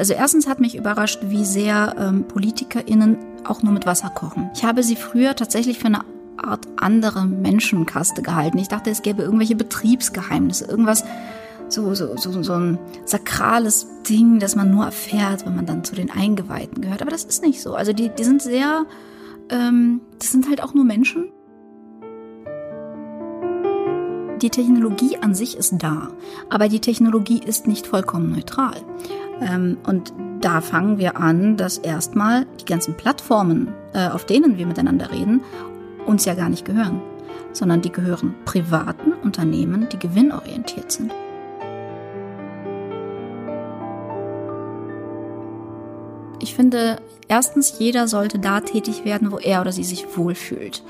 Also erstens hat mich überrascht, wie sehr ähm, PolitikerInnen auch nur mit Wasser kochen. Ich habe sie früher tatsächlich für eine Art andere Menschenkaste gehalten. Ich dachte, es gäbe irgendwelche Betriebsgeheimnisse, irgendwas, so, so, so, so ein sakrales Ding, das man nur erfährt, wenn man dann zu den Eingeweihten gehört. Aber das ist nicht so. Also die, die sind sehr, ähm, das sind halt auch nur Menschen. Die Technologie an sich ist da, aber die Technologie ist nicht vollkommen neutral. Ähm, und da fangen wir an, dass erstmal die ganzen Plattformen, äh, auf denen wir miteinander reden, uns ja gar nicht gehören, sondern die gehören privaten Unternehmen, die gewinnorientiert sind. Ich finde, erstens, jeder sollte da tätig werden, wo er oder sie sich wohlfühlt.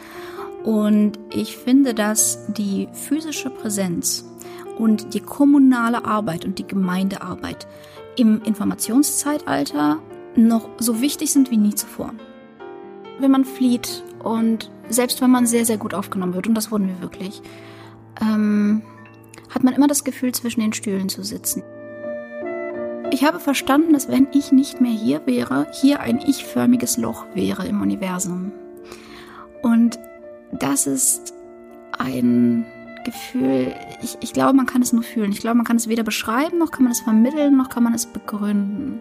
Und ich finde, dass die physische Präsenz und die kommunale Arbeit und die Gemeindearbeit im Informationszeitalter noch so wichtig sind wie nie zuvor. Wenn man flieht und selbst wenn man sehr, sehr gut aufgenommen wird, und das wurden wir wirklich, ähm, hat man immer das Gefühl, zwischen den Stühlen zu sitzen. Ich habe verstanden, dass wenn ich nicht mehr hier wäre, hier ein ich-förmiges Loch wäre im Universum. Und das ist ein Gefühl, ich, ich glaube, man kann es nur fühlen. Ich glaube, man kann es weder beschreiben, noch kann man es vermitteln, noch kann man es begründen.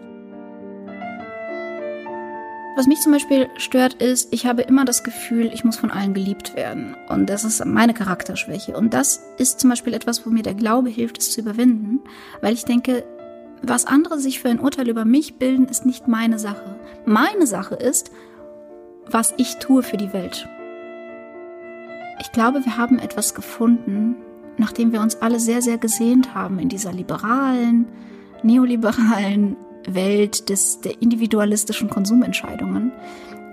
Was mich zum Beispiel stört, ist, ich habe immer das Gefühl, ich muss von allen geliebt werden. Und das ist meine Charakterschwäche. Und das ist zum Beispiel etwas, wo mir der Glaube hilft, es zu überwinden, weil ich denke, was andere sich für ein Urteil über mich bilden, ist nicht meine Sache. Meine Sache ist, was ich tue für die Welt. Ich glaube, wir haben etwas gefunden, nachdem wir uns alle sehr, sehr gesehnt haben in dieser liberalen, neoliberalen Welt des, der individualistischen Konsumentscheidungen,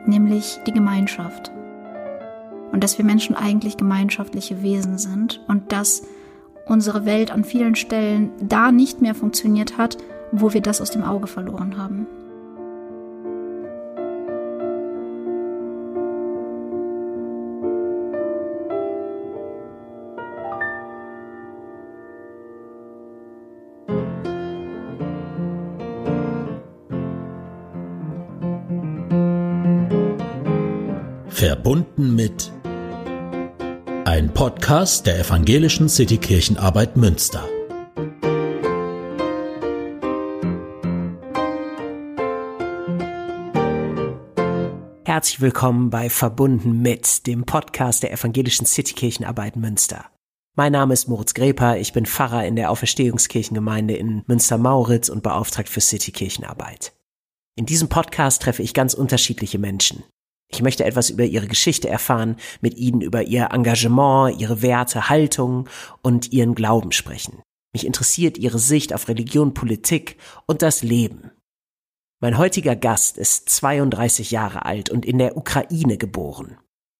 nämlich die Gemeinschaft. Und dass wir Menschen eigentlich gemeinschaftliche Wesen sind und dass unsere Welt an vielen Stellen da nicht mehr funktioniert hat, wo wir das aus dem Auge verloren haben. Verbunden mit ein Podcast der Evangelischen Citykirchenarbeit Münster. Herzlich willkommen bei Verbunden mit dem Podcast der Evangelischen Citykirchenarbeit Münster. Mein Name ist Moritz Greper, ich bin Pfarrer in der Auferstehungskirchengemeinde in Münster-Mauritz und beauftragt für Citykirchenarbeit. In diesem Podcast treffe ich ganz unterschiedliche Menschen. Ich möchte etwas über ihre Geschichte erfahren, mit ihnen über ihr Engagement, ihre Werte, Haltung und ihren Glauben sprechen. Mich interessiert ihre Sicht auf Religion, Politik und das Leben. Mein heutiger Gast ist 32 Jahre alt und in der Ukraine geboren.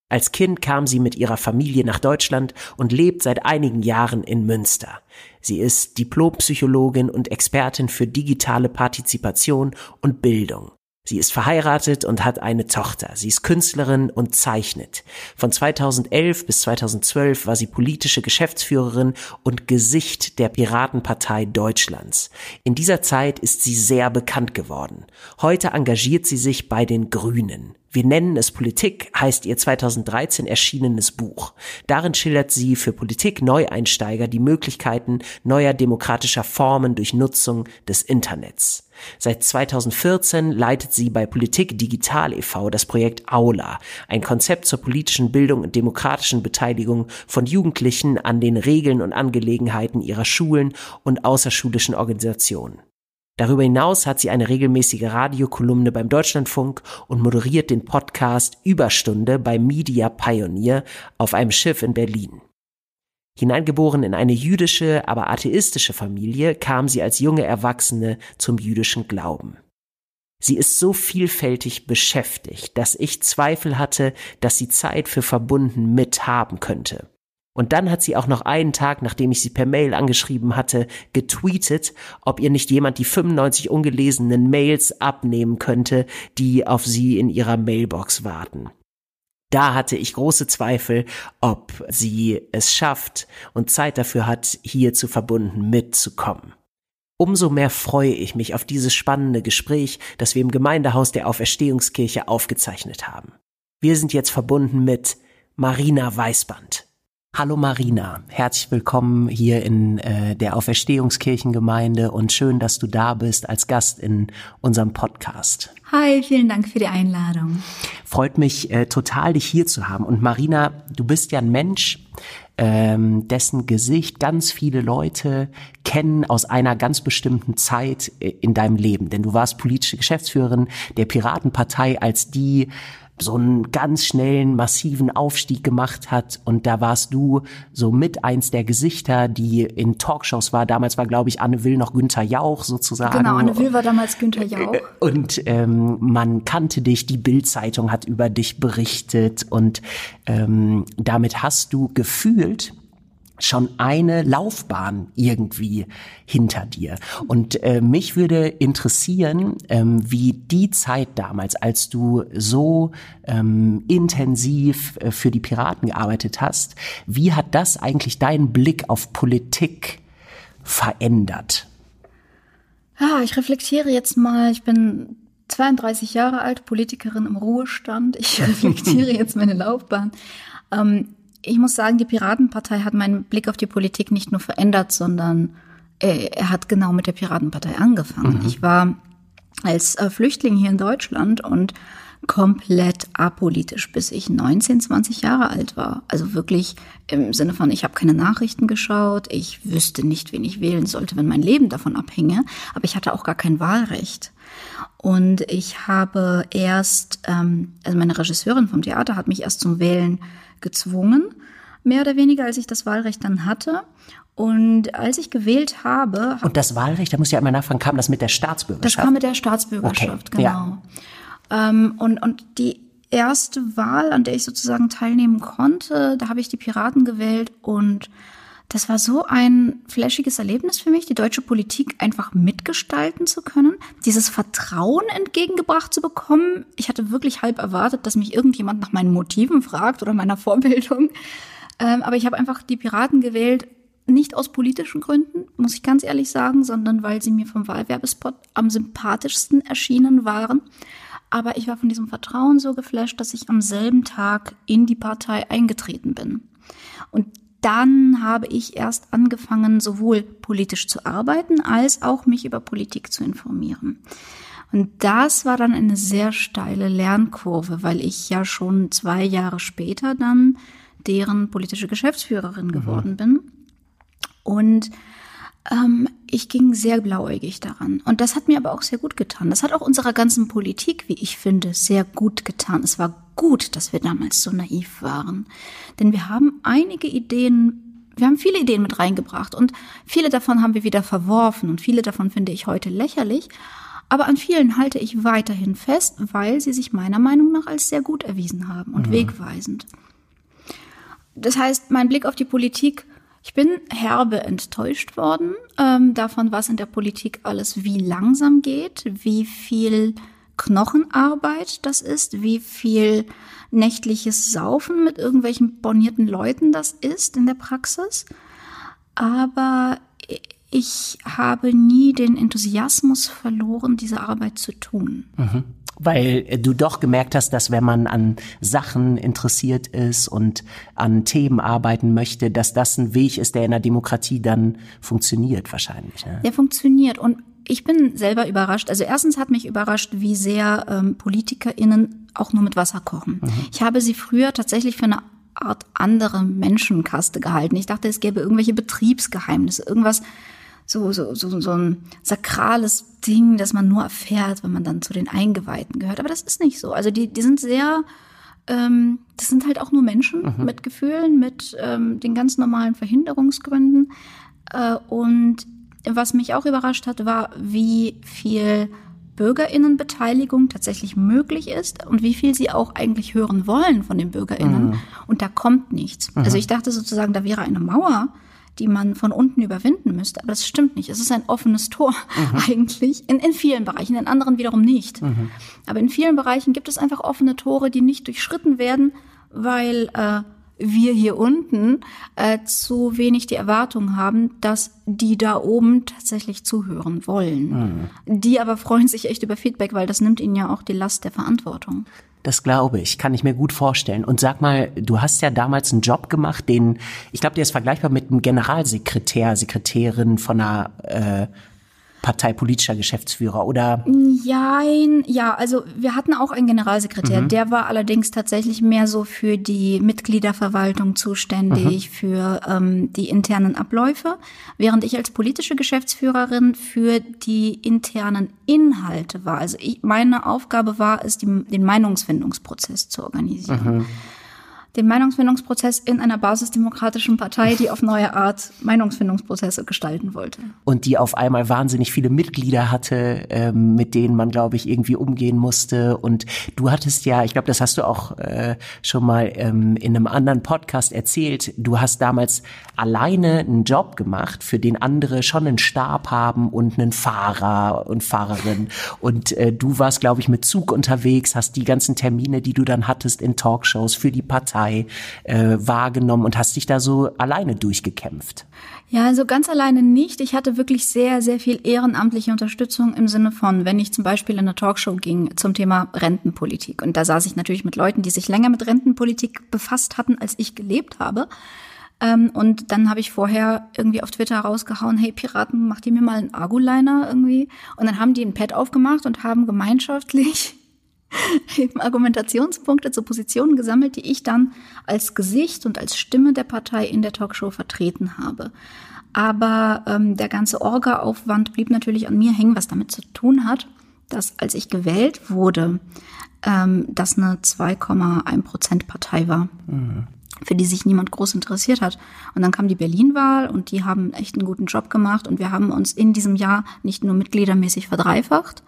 Als Kind kam sie mit ihrer Familie nach Deutschland und lebt seit einigen Jahren in Münster. Sie ist Diplompsychologin und Expertin für digitale Partizipation und Bildung. Sie ist verheiratet und hat eine Tochter. Sie ist Künstlerin und zeichnet. Von 2011 bis 2012 war sie politische Geschäftsführerin und Gesicht der Piratenpartei Deutschlands. In dieser Zeit ist sie sehr bekannt geworden. Heute engagiert sie sich bei den Grünen. Wir nennen es Politik heißt ihr 2013 erschienenes Buch. Darin schildert sie für Politik-Neueinsteiger die Möglichkeiten neuer demokratischer Formen durch Nutzung des Internets. Seit 2014 leitet sie bei Politik Digital e.V. das Projekt Aula, ein Konzept zur politischen Bildung und demokratischen Beteiligung von Jugendlichen an den Regeln und Angelegenheiten ihrer Schulen und außerschulischen Organisationen. Darüber hinaus hat sie eine regelmäßige Radiokolumne beim Deutschlandfunk und moderiert den Podcast Überstunde bei Media Pioneer auf einem Schiff in Berlin. Hineingeboren in eine jüdische, aber atheistische Familie, kam sie als junge Erwachsene zum jüdischen Glauben. Sie ist so vielfältig beschäftigt, dass ich Zweifel hatte, dass sie Zeit für verbunden mit haben könnte. Und dann hat sie auch noch einen Tag, nachdem ich sie per Mail angeschrieben hatte, getweetet, ob ihr nicht jemand die 95 ungelesenen Mails abnehmen könnte, die auf sie in ihrer Mailbox warten. Da hatte ich große Zweifel, ob sie es schafft und Zeit dafür hat, hier zu verbunden mitzukommen. Umso mehr freue ich mich auf dieses spannende Gespräch, das wir im Gemeindehaus der Auferstehungskirche aufgezeichnet haben. Wir sind jetzt verbunden mit Marina Weißband. Hallo Marina, herzlich willkommen hier in äh, der Auferstehungskirchengemeinde und schön, dass du da bist als Gast in unserem Podcast. Hi, vielen Dank für die Einladung. Freut mich äh, total, dich hier zu haben. Und Marina, du bist ja ein Mensch, ähm, dessen Gesicht ganz viele Leute kennen aus einer ganz bestimmten Zeit äh, in deinem Leben. Denn du warst politische Geschäftsführerin der Piratenpartei, als die so einen ganz schnellen, massiven Aufstieg gemacht hat. Und da warst du so mit eins der Gesichter, die in Talkshows war. Damals war, glaube ich, Anne Will noch Günther Jauch sozusagen. Genau, Anne Will war damals Günther äh, Jauch. Und ähm, man kannte dich, die Bildzeitung hat über dich berichtet und ähm, damit hast du gefühlt schon eine Laufbahn irgendwie hinter dir. Und äh, mich würde interessieren, ähm, wie die Zeit damals, als du so ähm, intensiv äh, für die Piraten gearbeitet hast, wie hat das eigentlich deinen Blick auf Politik verändert? Ja, ich reflektiere jetzt mal. Ich bin 32 Jahre alt, Politikerin im Ruhestand. Ich reflektiere jetzt meine Laufbahn. Ähm, ich muss sagen, die Piratenpartei hat meinen Blick auf die Politik nicht nur verändert, sondern äh, er hat genau mit der Piratenpartei angefangen. Mhm. Ich war als äh, Flüchtling hier in Deutschland und komplett apolitisch, bis ich 19, 20 Jahre alt war. Also wirklich im Sinne von, ich habe keine Nachrichten geschaut, ich wüsste nicht, wen ich wählen sollte, wenn mein Leben davon abhinge, aber ich hatte auch gar kein Wahlrecht. Und ich habe erst, ähm, also meine Regisseurin vom Theater hat mich erst zum Wählen gezwungen, mehr oder weniger, als ich das Wahlrecht dann hatte. Und als ich gewählt habe. Und das Wahlrecht, da muss ich ja immer nachfragen, kam das mit der Staatsbürgerschaft? Das kam mit der Staatsbürgerschaft, okay. genau. Ja. Ähm, und, und die erste Wahl, an der ich sozusagen teilnehmen konnte, da habe ich die Piraten gewählt und das war so ein flashiges Erlebnis für mich, die deutsche Politik einfach mitgestalten zu können, dieses Vertrauen entgegengebracht zu bekommen. Ich hatte wirklich halb erwartet, dass mich irgendjemand nach meinen Motiven fragt oder meiner Vorbildung. Ähm, aber ich habe einfach die Piraten gewählt, nicht aus politischen Gründen, muss ich ganz ehrlich sagen, sondern weil sie mir vom Wahlwerbespot am sympathischsten erschienen waren. Aber ich war von diesem Vertrauen so geflasht, dass ich am selben Tag in die Partei eingetreten bin. Und dann habe ich erst angefangen, sowohl politisch zu arbeiten, als auch mich über Politik zu informieren. Und das war dann eine sehr steile Lernkurve, weil ich ja schon zwei Jahre später dann deren politische Geschäftsführerin geworden mhm. bin. Und ähm, ich ging sehr blauäugig daran. Und das hat mir aber auch sehr gut getan. Das hat auch unserer ganzen Politik, wie ich finde, sehr gut getan. Es war gut, dass wir damals so naiv waren. Denn wir haben einige Ideen, wir haben viele Ideen mit reingebracht und viele davon haben wir wieder verworfen und viele davon finde ich heute lächerlich. Aber an vielen halte ich weiterhin fest, weil sie sich meiner Meinung nach als sehr gut erwiesen haben und mhm. wegweisend. Das heißt, mein Blick auf die Politik ich bin herbe enttäuscht worden ähm, davon, was in der Politik alles wie langsam geht, wie viel Knochenarbeit das ist, wie viel nächtliches Saufen mit irgendwelchen bornierten Leuten das ist in der Praxis. Aber ich habe nie den Enthusiasmus verloren, diese Arbeit zu tun. Mhm weil du doch gemerkt hast, dass wenn man an Sachen interessiert ist und an Themen arbeiten möchte, dass das ein Weg ist, der in der Demokratie dann funktioniert wahrscheinlich. Ne? Der funktioniert und ich bin selber überrascht. Also erstens hat mich überrascht, wie sehr ähm, PolitikerInnen auch nur mit Wasser kochen. Mhm. Ich habe sie früher tatsächlich für eine Art andere Menschenkaste gehalten. Ich dachte, es gäbe irgendwelche Betriebsgeheimnisse, irgendwas, so, so, so, so ein sakrales Ding, das man nur erfährt, wenn man dann zu den Eingeweihten gehört. Aber das ist nicht so. Also die, die sind sehr, ähm, das sind halt auch nur Menschen mhm. mit Gefühlen, mit ähm, den ganz normalen Verhinderungsgründen. Äh, und was mich auch überrascht hat, war, wie viel Bürgerinnenbeteiligung tatsächlich möglich ist und wie viel sie auch eigentlich hören wollen von den Bürgerinnen. Mhm. Und da kommt nichts. Mhm. Also ich dachte sozusagen, da wäre eine Mauer die man von unten überwinden müsste. Aber das stimmt nicht. Es ist ein offenes Tor mhm. eigentlich in, in vielen Bereichen, in anderen wiederum nicht. Mhm. Aber in vielen Bereichen gibt es einfach offene Tore, die nicht durchschritten werden, weil äh, wir hier unten äh, zu wenig die Erwartung haben, dass die da oben tatsächlich zuhören wollen. Mhm. Die aber freuen sich echt über Feedback, weil das nimmt ihnen ja auch die Last der Verantwortung. Das glaube ich, kann ich mir gut vorstellen. Und sag mal, du hast ja damals einen Job gemacht, den, ich glaube, der ist vergleichbar mit einem Generalsekretär, Sekretärin von einer äh, parteipolitischer Geschäftsführer oder? Jein, ja, also wir hatten auch einen Generalsekretär, mhm. der war allerdings tatsächlich mehr so für die Mitgliederverwaltung zuständig, mhm. für ähm, die internen Abläufe, während ich als politische Geschäftsführerin für die internen Inhalte war. Also ich, meine Aufgabe war es, die, den Meinungsfindungsprozess zu organisieren. Mhm den Meinungsfindungsprozess in einer basisdemokratischen Partei, die auf neue Art Meinungsfindungsprozesse gestalten wollte. Und die auf einmal wahnsinnig viele Mitglieder hatte, ähm, mit denen man, glaube ich, irgendwie umgehen musste. Und du hattest ja, ich glaube, das hast du auch äh, schon mal ähm, in einem anderen Podcast erzählt, du hast damals alleine einen Job gemacht, für den andere schon einen Stab haben und einen Fahrer und Fahrerin. Und äh, du warst, glaube ich, mit Zug unterwegs, hast die ganzen Termine, die du dann hattest in Talkshows für die Partei Partei äh, wahrgenommen und hast dich da so alleine durchgekämpft? Ja, also ganz alleine nicht. Ich hatte wirklich sehr, sehr viel ehrenamtliche Unterstützung im Sinne von, wenn ich zum Beispiel in eine Talkshow ging zum Thema Rentenpolitik. Und da saß ich natürlich mit Leuten, die sich länger mit Rentenpolitik befasst hatten, als ich gelebt habe. Ähm, und dann habe ich vorher irgendwie auf Twitter rausgehauen, hey Piraten, macht ihr mir mal einen Arguliner irgendwie? Und dann haben die ein Pad aufgemacht und haben gemeinschaftlich eben Argumentationspunkte zu Positionen gesammelt, die ich dann als Gesicht und als Stimme der Partei in der Talkshow vertreten habe. Aber ähm, der ganze Orga-Aufwand blieb natürlich an mir hängen, was damit zu tun hat, dass als ich gewählt wurde, ähm, das eine 2,1 Prozent Partei war. Mhm für die sich niemand groß interessiert hat. Und dann kam die Berlin-Wahl und die haben echt einen guten Job gemacht und wir haben uns in diesem Jahr nicht nur mitgliedermäßig verdreifacht,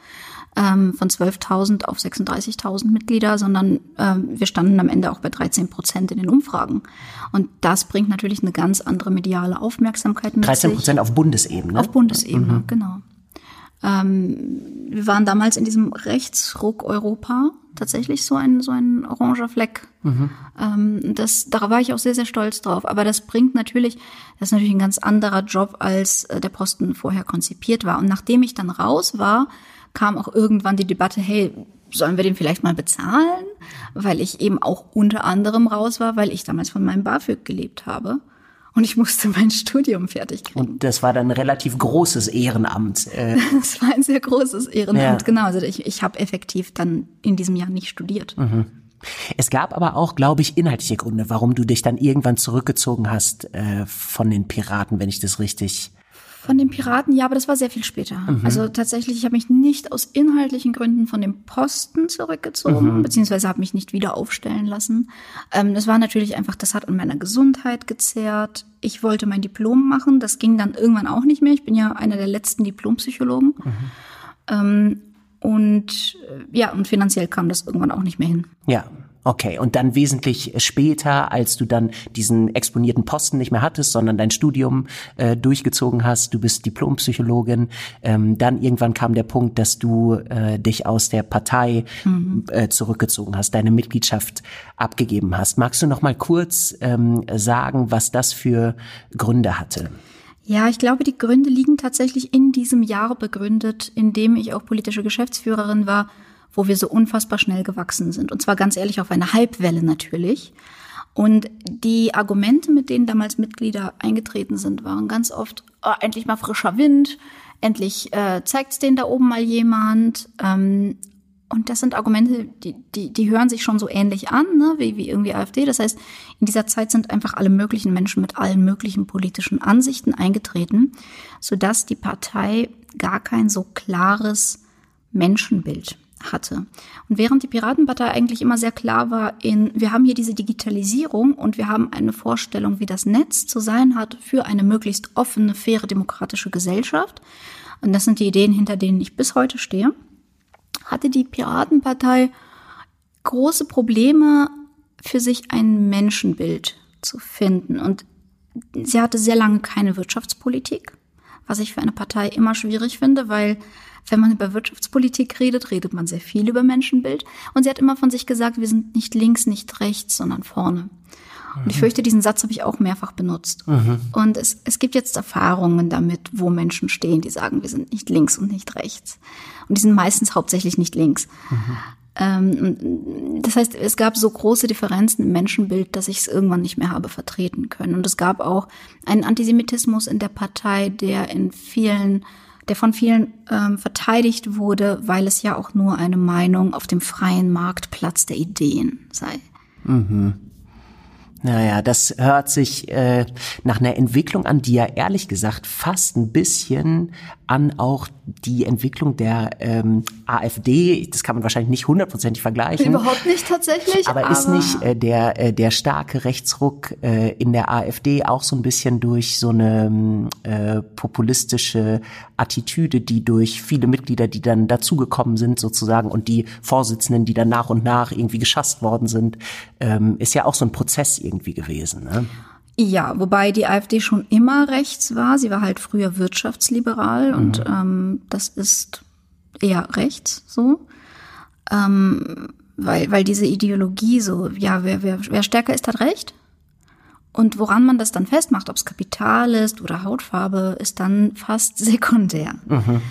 ähm, von 12.000 auf 36.000 Mitglieder, sondern ähm, wir standen am Ende auch bei 13 Prozent in den Umfragen. Und das bringt natürlich eine ganz andere mediale Aufmerksamkeit mit 13 Prozent auf Bundesebene? Auf Bundesebene, mhm. genau. Ähm, wir waren damals in diesem Rechtsruck Europa tatsächlich so ein, so ein oranger Fleck. Mhm. Ähm, das, da war ich auch sehr, sehr stolz drauf. Aber das bringt natürlich, das ist natürlich ein ganz anderer Job, als äh, der Posten vorher konzipiert war. Und nachdem ich dann raus war, kam auch irgendwann die Debatte, hey, sollen wir den vielleicht mal bezahlen? Weil ich eben auch unter anderem raus war, weil ich damals von meinem BAföG gelebt habe. Und ich musste mein Studium fertig kriegen. Und das war dann ein relativ großes Ehrenamt. Äh. Das war ein sehr großes Ehrenamt, ja. genau. Also ich, ich habe effektiv dann in diesem Jahr nicht studiert. Mhm. Es gab aber auch, glaube ich, inhaltliche Gründe, warum du dich dann irgendwann zurückgezogen hast äh, von den Piraten, wenn ich das richtig von den Piraten, ja, aber das war sehr viel später. Mhm. Also tatsächlich, ich habe mich nicht aus inhaltlichen Gründen von dem Posten zurückgezogen, mhm. beziehungsweise habe mich nicht wieder aufstellen lassen. Ähm, das war natürlich einfach, das hat an meiner Gesundheit gezerrt. Ich wollte mein Diplom machen, das ging dann irgendwann auch nicht mehr. Ich bin ja einer der letzten Diplompsychologen. Mhm. Ähm, und äh, ja, und finanziell kam das irgendwann auch nicht mehr hin. Ja, Okay, und dann wesentlich später, als du dann diesen exponierten Posten nicht mehr hattest, sondern dein Studium äh, durchgezogen hast, du bist Diplompsychologin, ähm, dann irgendwann kam der Punkt, dass du äh, dich aus der Partei mhm. äh, zurückgezogen hast, deine Mitgliedschaft abgegeben hast. Magst du noch mal kurz ähm, sagen, was das für Gründe hatte? Ja, ich glaube, die Gründe liegen tatsächlich in diesem Jahr begründet, in dem ich auch politische Geschäftsführerin war wo wir so unfassbar schnell gewachsen sind. Und zwar ganz ehrlich auf eine Halbwelle natürlich. Und die Argumente, mit denen damals Mitglieder eingetreten sind, waren ganz oft, oh, endlich mal frischer Wind, endlich äh, zeigt es denen da oben mal jemand. Ähm, und das sind Argumente, die, die, die hören sich schon so ähnlich an, ne, wie, wie irgendwie AfD. Das heißt, in dieser Zeit sind einfach alle möglichen Menschen mit allen möglichen politischen Ansichten eingetreten, sodass die Partei gar kein so klares Menschenbild hatte. Und während die Piratenpartei eigentlich immer sehr klar war in, wir haben hier diese Digitalisierung und wir haben eine Vorstellung, wie das Netz zu sein hat für eine möglichst offene, faire, demokratische Gesellschaft. Und das sind die Ideen, hinter denen ich bis heute stehe. Hatte die Piratenpartei große Probleme, für sich ein Menschenbild zu finden. Und sie hatte sehr lange keine Wirtschaftspolitik was ich für eine Partei immer schwierig finde, weil wenn man über Wirtschaftspolitik redet, redet man sehr viel über Menschenbild. Und sie hat immer von sich gesagt, wir sind nicht links, nicht rechts, sondern vorne. Und ich mhm. fürchte, diesen Satz habe ich auch mehrfach benutzt. Mhm. Und es, es gibt jetzt Erfahrungen damit, wo Menschen stehen, die sagen, wir sind nicht links und nicht rechts. Und die sind meistens hauptsächlich nicht links. Mhm. Ähm, das heißt, es gab so große Differenzen im Menschenbild, dass ich es irgendwann nicht mehr habe vertreten können. Und es gab auch einen Antisemitismus in der Partei, der in vielen der von vielen ähm, verteidigt wurde, weil es ja auch nur eine Meinung auf dem freien Marktplatz der Ideen sei. Mhm. Naja, das hört sich äh, nach einer Entwicklung an, die ja ehrlich gesagt fast ein bisschen an auch die Entwicklung der ähm, AfD, das kann man wahrscheinlich nicht hundertprozentig vergleichen. Überhaupt nicht tatsächlich. Aber, aber ist nicht äh, der, äh, der starke Rechtsruck äh, in der AfD auch so ein bisschen durch so eine äh, populistische Attitüde, die durch viele Mitglieder, die dann dazugekommen sind sozusagen und die Vorsitzenden, die dann nach und nach irgendwie geschasst worden sind, ähm, ist ja auch so ein Prozess irgendwie gewesen. Ne? Ja, wobei die AfD schon immer rechts war. Sie war halt früher wirtschaftsliberal mhm. und ähm, das ist eher rechts so. Ähm, weil, weil diese Ideologie so, ja, wer, wer, wer stärker ist, hat recht. Und woran man das dann festmacht, ob es Kapital ist oder Hautfarbe, ist dann fast sekundär. Mhm.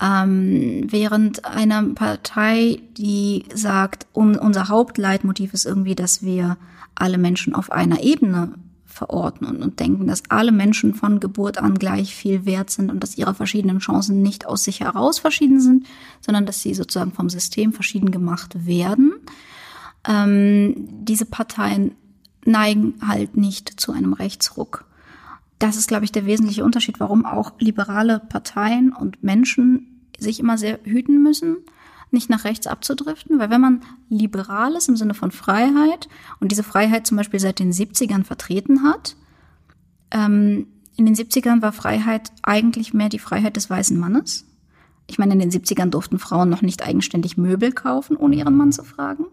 Ähm, während einer Partei, die sagt, um, unser Hauptleitmotiv ist irgendwie, dass wir alle Menschen auf einer Ebene verorten und, und denken, dass alle Menschen von Geburt an gleich viel wert sind und dass ihre verschiedenen Chancen nicht aus sich heraus verschieden sind, sondern dass sie sozusagen vom System verschieden gemacht werden. Ähm, diese Parteien neigen halt nicht zu einem Rechtsruck. Das ist, glaube ich, der wesentliche Unterschied, warum auch liberale Parteien und Menschen sich immer sehr hüten müssen, nicht nach rechts abzudriften, weil wenn man liberal ist im Sinne von Freiheit und diese Freiheit zum Beispiel seit den 70ern vertreten hat, ähm, in den 70ern war Freiheit eigentlich mehr die Freiheit des weißen Mannes. Ich meine, in den 70ern durften Frauen noch nicht eigenständig Möbel kaufen, ohne ihren Mann zu fragen.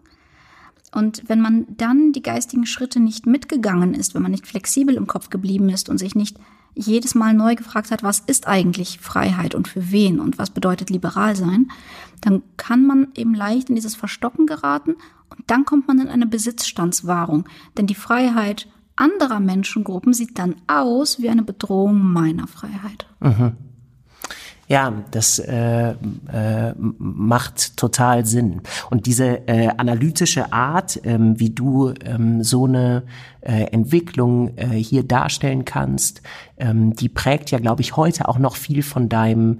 Und wenn man dann die geistigen Schritte nicht mitgegangen ist, wenn man nicht flexibel im Kopf geblieben ist und sich nicht jedes Mal neu gefragt hat, was ist eigentlich Freiheit und für wen und was bedeutet liberal sein, dann kann man eben leicht in dieses Verstocken geraten und dann kommt man in eine Besitzstandswahrung. Denn die Freiheit anderer Menschengruppen sieht dann aus wie eine Bedrohung meiner Freiheit. Mhm. Ja, das äh, äh, macht total Sinn. Und diese äh, analytische Art, ähm, wie du ähm, so eine äh, Entwicklung äh, hier darstellen kannst, ähm, die prägt ja, glaube ich, heute auch noch viel von deinem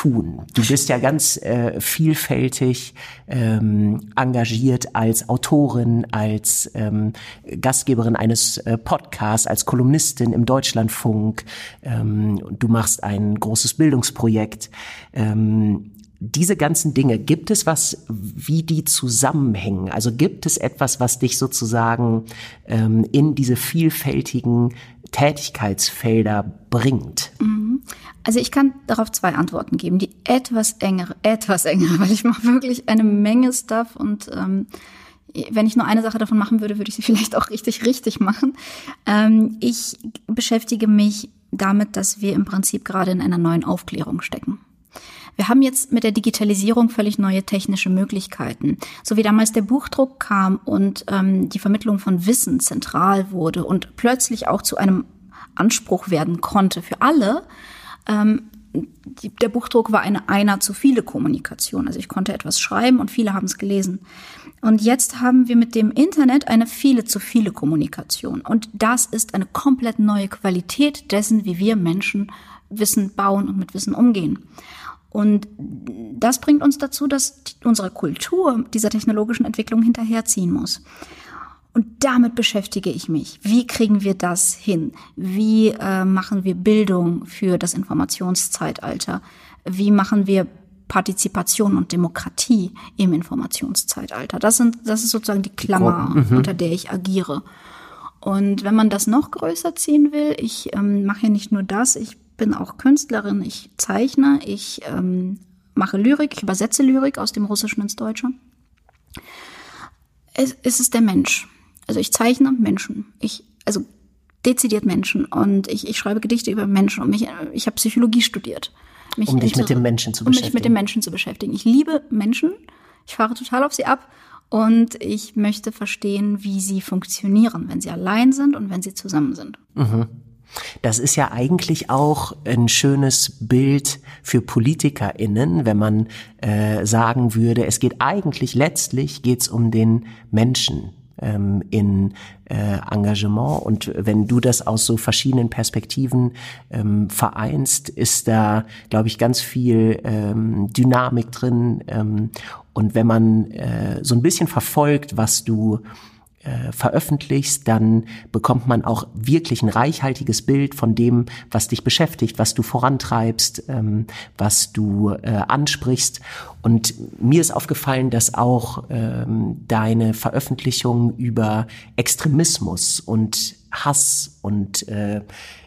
tun. Du bist ja ganz äh, vielfältig ähm, engagiert als Autorin, als ähm, Gastgeberin eines äh, Podcasts, als Kolumnistin im Deutschlandfunk. Ähm, du machst ein großes Bildungsprojekt. Ähm, diese ganzen Dinge, gibt es was, wie die zusammenhängen? Also gibt es etwas, was dich sozusagen ähm, in diese vielfältigen Tätigkeitsfelder bringt? Mhm. Also ich kann darauf zwei Antworten geben. Die etwas engere, etwas engere, weil ich mache wirklich eine Menge Stuff und ähm, wenn ich nur eine Sache davon machen würde, würde ich sie vielleicht auch richtig, richtig machen. Ähm, ich beschäftige mich damit, dass wir im Prinzip gerade in einer neuen Aufklärung stecken. Wir haben jetzt mit der Digitalisierung völlig neue technische Möglichkeiten. So wie damals der Buchdruck kam und ähm, die Vermittlung von Wissen zentral wurde und plötzlich auch zu einem Anspruch werden konnte für alle, ähm, die, der Buchdruck war eine einer zu viele Kommunikation. Also ich konnte etwas schreiben und viele haben es gelesen. Und jetzt haben wir mit dem Internet eine viele zu viele Kommunikation. Und das ist eine komplett neue Qualität dessen, wie wir Menschen Wissen bauen und mit Wissen umgehen. Und das bringt uns dazu, dass unsere Kultur dieser technologischen Entwicklung hinterherziehen muss. Und damit beschäftige ich mich. Wie kriegen wir das hin? Wie äh, machen wir Bildung für das Informationszeitalter? Wie machen wir Partizipation und Demokratie im Informationszeitalter? Das sind, das ist sozusagen die Klammer, mhm. unter der ich agiere. Und wenn man das noch größer ziehen will, ich ähm, mache ja nicht nur das, ich bin auch Künstlerin, ich zeichne, ich ähm, mache Lyrik, ich übersetze Lyrik aus dem Russischen ins Deutsche. Es, es ist der Mensch. Also ich zeichne Menschen. Ich, also dezidiert Menschen und ich, ich schreibe Gedichte über Menschen und mich, ich habe Psychologie studiert. Mich um dich mit dem Menschen zu beschäftigen. Um mich mit dem Menschen zu beschäftigen. Ich liebe Menschen. Ich fahre total auf sie ab und ich möchte verstehen, wie sie funktionieren, wenn sie allein sind und wenn sie zusammen sind. Mhm. Das ist ja eigentlich auch ein schönes Bild für PolitikerInnen, wenn man äh, sagen würde, es geht eigentlich letztlich geht's um den Menschen ähm, in äh, Engagement. Und wenn du das aus so verschiedenen Perspektiven ähm, vereinst, ist da, glaube ich, ganz viel ähm, Dynamik drin. Ähm, und wenn man äh, so ein bisschen verfolgt, was du äh, veröffentlichst, dann bekommt man auch wirklich ein reichhaltiges Bild von dem, was dich beschäftigt, was du vorantreibst, ähm, was du äh, ansprichst. Und mir ist aufgefallen, dass auch ähm, deine Veröffentlichungen über Extremismus und Hass und äh,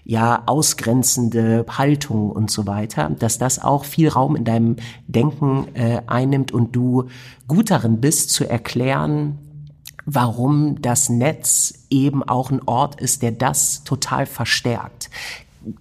ja ausgrenzende Haltung und so weiter, dass das auch viel Raum in deinem Denken äh, einnimmt und du gut darin bist zu erklären, warum das Netz eben auch ein Ort ist, der das total verstärkt.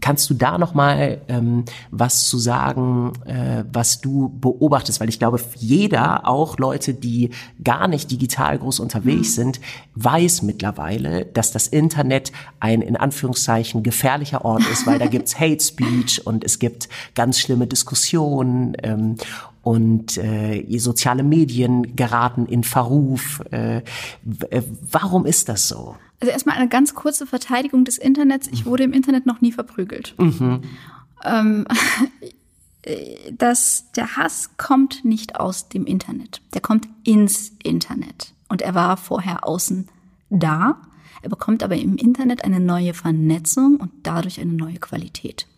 Kannst du da noch mal ähm, was zu sagen, äh, was du beobachtest? Weil ich glaube, jeder, auch Leute, die gar nicht digital groß unterwegs mhm. sind, weiß mittlerweile, dass das Internet ein in Anführungszeichen gefährlicher Ort ist, weil da gibt's Hate Speech und es gibt ganz schlimme Diskussionen ähm, und äh, soziale Medien geraten in Verruf. Äh, äh, warum ist das so? Also erstmal eine ganz kurze Verteidigung des Internets. Ich wurde im Internet noch nie verprügelt. Mhm. Ähm, dass der Hass kommt nicht aus dem Internet. Der kommt ins Internet. Und er war vorher außen da. Er bekommt aber im Internet eine neue Vernetzung und dadurch eine neue Qualität.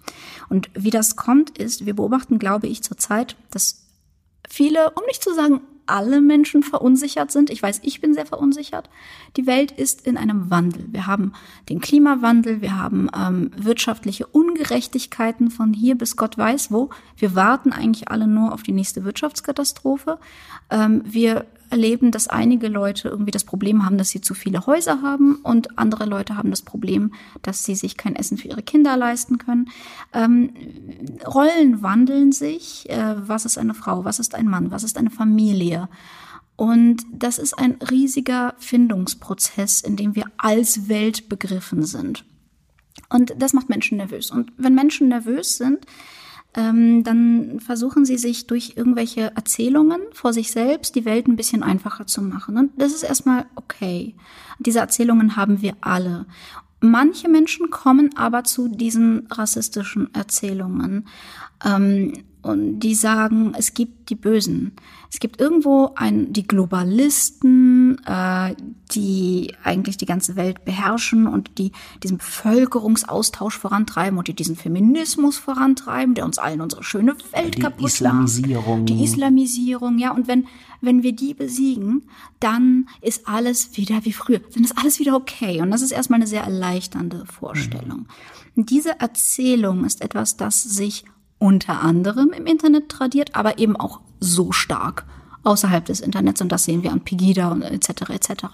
Und wie das kommt, ist, wir beobachten, glaube ich, zurzeit, dass viele, um nicht zu sagen alle Menschen verunsichert sind. Ich weiß, ich bin sehr verunsichert. Die Welt ist in einem Wandel. Wir haben den Klimawandel, wir haben ähm, wirtschaftliche Ungerechtigkeiten von hier bis Gott weiß wo. Wir warten eigentlich alle nur auf die nächste Wirtschaftskatastrophe. Ähm, wir erleben, dass einige Leute irgendwie das Problem haben, dass sie zu viele Häuser haben und andere Leute haben das Problem, dass sie sich kein Essen für ihre Kinder leisten können. Ähm, Rollen wandeln sich. Äh, was ist eine Frau? Was ist ein Mann? Was ist eine Familie? Und das ist ein riesiger Findungsprozess, in dem wir als Welt begriffen sind. Und das macht Menschen nervös. Und wenn Menschen nervös sind, ähm, dann versuchen sie sich durch irgendwelche Erzählungen vor sich selbst die Welt ein bisschen einfacher zu machen. Und das ist erstmal okay. Diese Erzählungen haben wir alle. Manche Menschen kommen aber zu diesen rassistischen Erzählungen. Ähm, und die sagen, es gibt die Bösen. Es gibt irgendwo ein, die Globalisten, äh, die eigentlich die ganze Welt beherrschen und die diesen Bevölkerungsaustausch vorantreiben und die diesen Feminismus vorantreiben, der uns allen unsere schöne Welt die kaputt Islamisierung. macht. Die Islamisierung, ja. Und wenn, wenn wir die besiegen, dann ist alles wieder wie früher. Dann ist alles wieder okay. Und das ist erstmal eine sehr erleichternde Vorstellung. Mhm. Diese Erzählung ist etwas, das sich unter anderem im Internet tradiert, aber eben auch so stark außerhalb des Internets und das sehen wir an Pegida und etc. etc.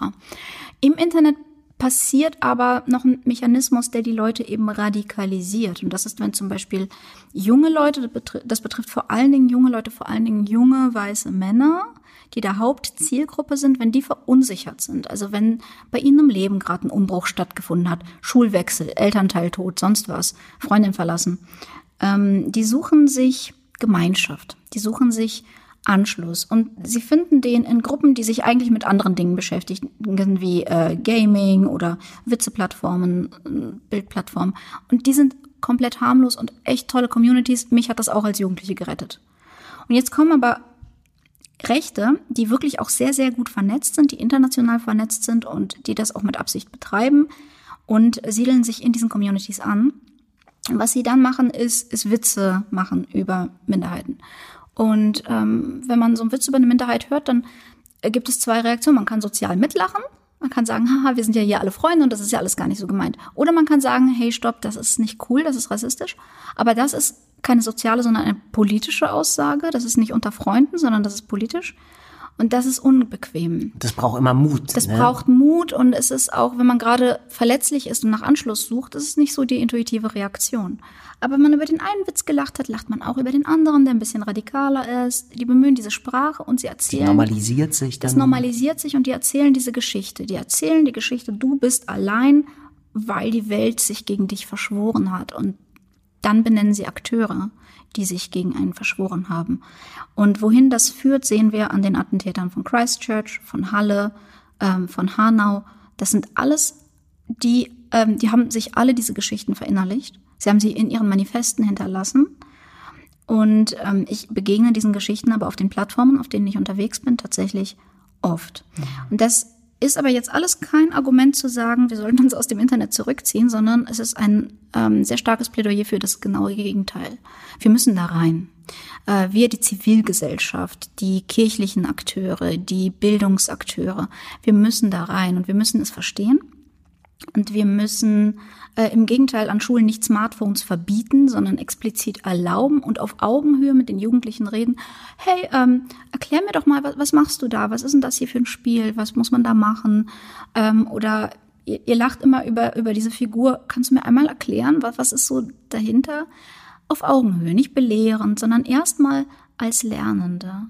Im Internet passiert aber noch ein Mechanismus, der die Leute eben radikalisiert. Und das ist, wenn zum Beispiel junge Leute, das betrifft vor allen Dingen junge Leute, vor allen Dingen junge weiße Männer, die der Hauptzielgruppe sind, wenn die verunsichert sind. Also wenn bei ihnen im Leben gerade ein Umbruch stattgefunden hat, Schulwechsel, Elternteil tot, sonst was, Freundin verlassen, ähm, die suchen sich Gemeinschaft, die suchen sich Anschluss und sie finden den in Gruppen, die sich eigentlich mit anderen Dingen beschäftigen, wie äh, Gaming oder Witzeplattformen, Bildplattformen. Und die sind komplett harmlos und echt tolle Communities. Mich hat das auch als Jugendliche gerettet. Und jetzt kommen aber Rechte, die wirklich auch sehr, sehr gut vernetzt sind, die international vernetzt sind und die das auch mit Absicht betreiben und siedeln sich in diesen Communities an was sie dann machen, ist, ist Witze machen über Minderheiten. Und ähm, wenn man so einen Witz über eine Minderheit hört, dann gibt es zwei Reaktionen. Man kann sozial mitlachen. Man kann sagen, haha, wir sind ja hier alle Freunde und das ist ja alles gar nicht so gemeint. Oder man kann sagen, hey, stopp, das ist nicht cool, das ist rassistisch. Aber das ist keine soziale, sondern eine politische Aussage. Das ist nicht unter Freunden, sondern das ist politisch. Und das ist unbequem. Das braucht immer Mut. Das ne? braucht Mut und es ist auch, wenn man gerade verletzlich ist und nach Anschluss sucht, ist es nicht so die intuitive Reaktion. Aber wenn man über den einen Witz gelacht hat, lacht man auch über den anderen, der ein bisschen radikaler ist. Die bemühen diese Sprache und sie erzählen. Die normalisiert sich dann. Das normalisiert sich und die erzählen diese Geschichte. Die erzählen die Geschichte, du bist allein, weil die Welt sich gegen dich verschworen hat. Und dann benennen sie Akteure, die sich gegen einen verschworen haben. Und wohin das führt, sehen wir an den Attentätern von Christchurch, von Halle, ähm, von Hanau. Das sind alles die, ähm, die haben sich alle diese Geschichten verinnerlicht. Sie haben sie in ihren Manifesten hinterlassen. Und ähm, ich begegne diesen Geschichten aber auf den Plattformen, auf denen ich unterwegs bin, tatsächlich oft. Und das ist aber jetzt alles kein Argument zu sagen, wir sollten uns aus dem Internet zurückziehen, sondern es ist ein ähm, sehr starkes Plädoyer für das genaue Gegenteil. Wir müssen da rein. Äh, wir, die Zivilgesellschaft, die kirchlichen Akteure, die Bildungsakteure, wir müssen da rein und wir müssen es verstehen. Und wir müssen äh, im Gegenteil an Schulen nicht Smartphones verbieten, sondern explizit erlauben und auf Augenhöhe mit den Jugendlichen reden. Hey, ähm, erklär mir doch mal, was, was machst du da? Was ist denn das hier für ein Spiel? Was muss man da machen? Ähm, oder ihr, ihr lacht immer über, über diese Figur. Kannst du mir einmal erklären, was, was ist so dahinter? Auf Augenhöhe, nicht belehrend, sondern erstmal als Lernende.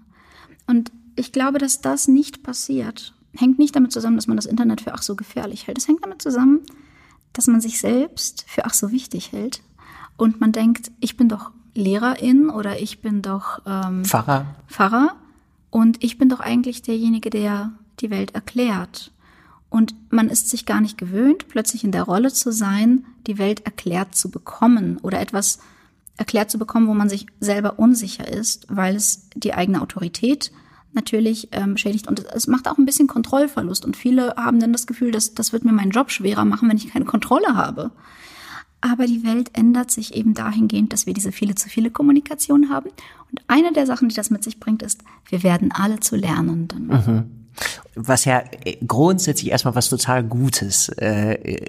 Und ich glaube, dass das nicht passiert hängt nicht damit zusammen, dass man das Internet für ach so gefährlich hält. Es hängt damit zusammen, dass man sich selbst für ach so wichtig hält und man denkt, ich bin doch Lehrerin oder ich bin doch ähm, Pfarrer. Pfarrer und ich bin doch eigentlich derjenige, der die Welt erklärt. Und man ist sich gar nicht gewöhnt, plötzlich in der Rolle zu sein, die Welt erklärt zu bekommen oder etwas erklärt zu bekommen, wo man sich selber unsicher ist, weil es die eigene Autorität natürlich ähm, beschädigt. Und es macht auch ein bisschen Kontrollverlust. Und viele haben dann das Gefühl, dass das wird mir meinen Job schwerer machen, wenn ich keine Kontrolle habe. Aber die Welt ändert sich eben dahingehend, dass wir diese viele zu viele Kommunikation haben. Und eine der Sachen, die das mit sich bringt, ist, wir werden alle zu Lernenden. Mhm was ja grundsätzlich erstmal was total Gutes äh,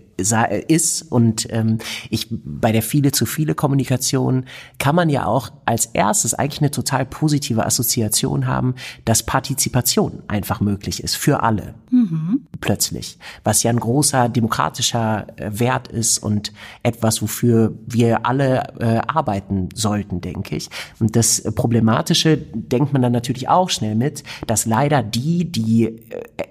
ist und ähm, ich bei der viele zu viele Kommunikation kann man ja auch als erstes eigentlich eine total positive Assoziation haben, dass Partizipation einfach möglich ist für alle mhm. plötzlich, was ja ein großer demokratischer äh, Wert ist und etwas, wofür wir alle äh, arbeiten sollten, denke ich. Und das Problematische denkt man dann natürlich auch schnell mit, dass leider die, die äh,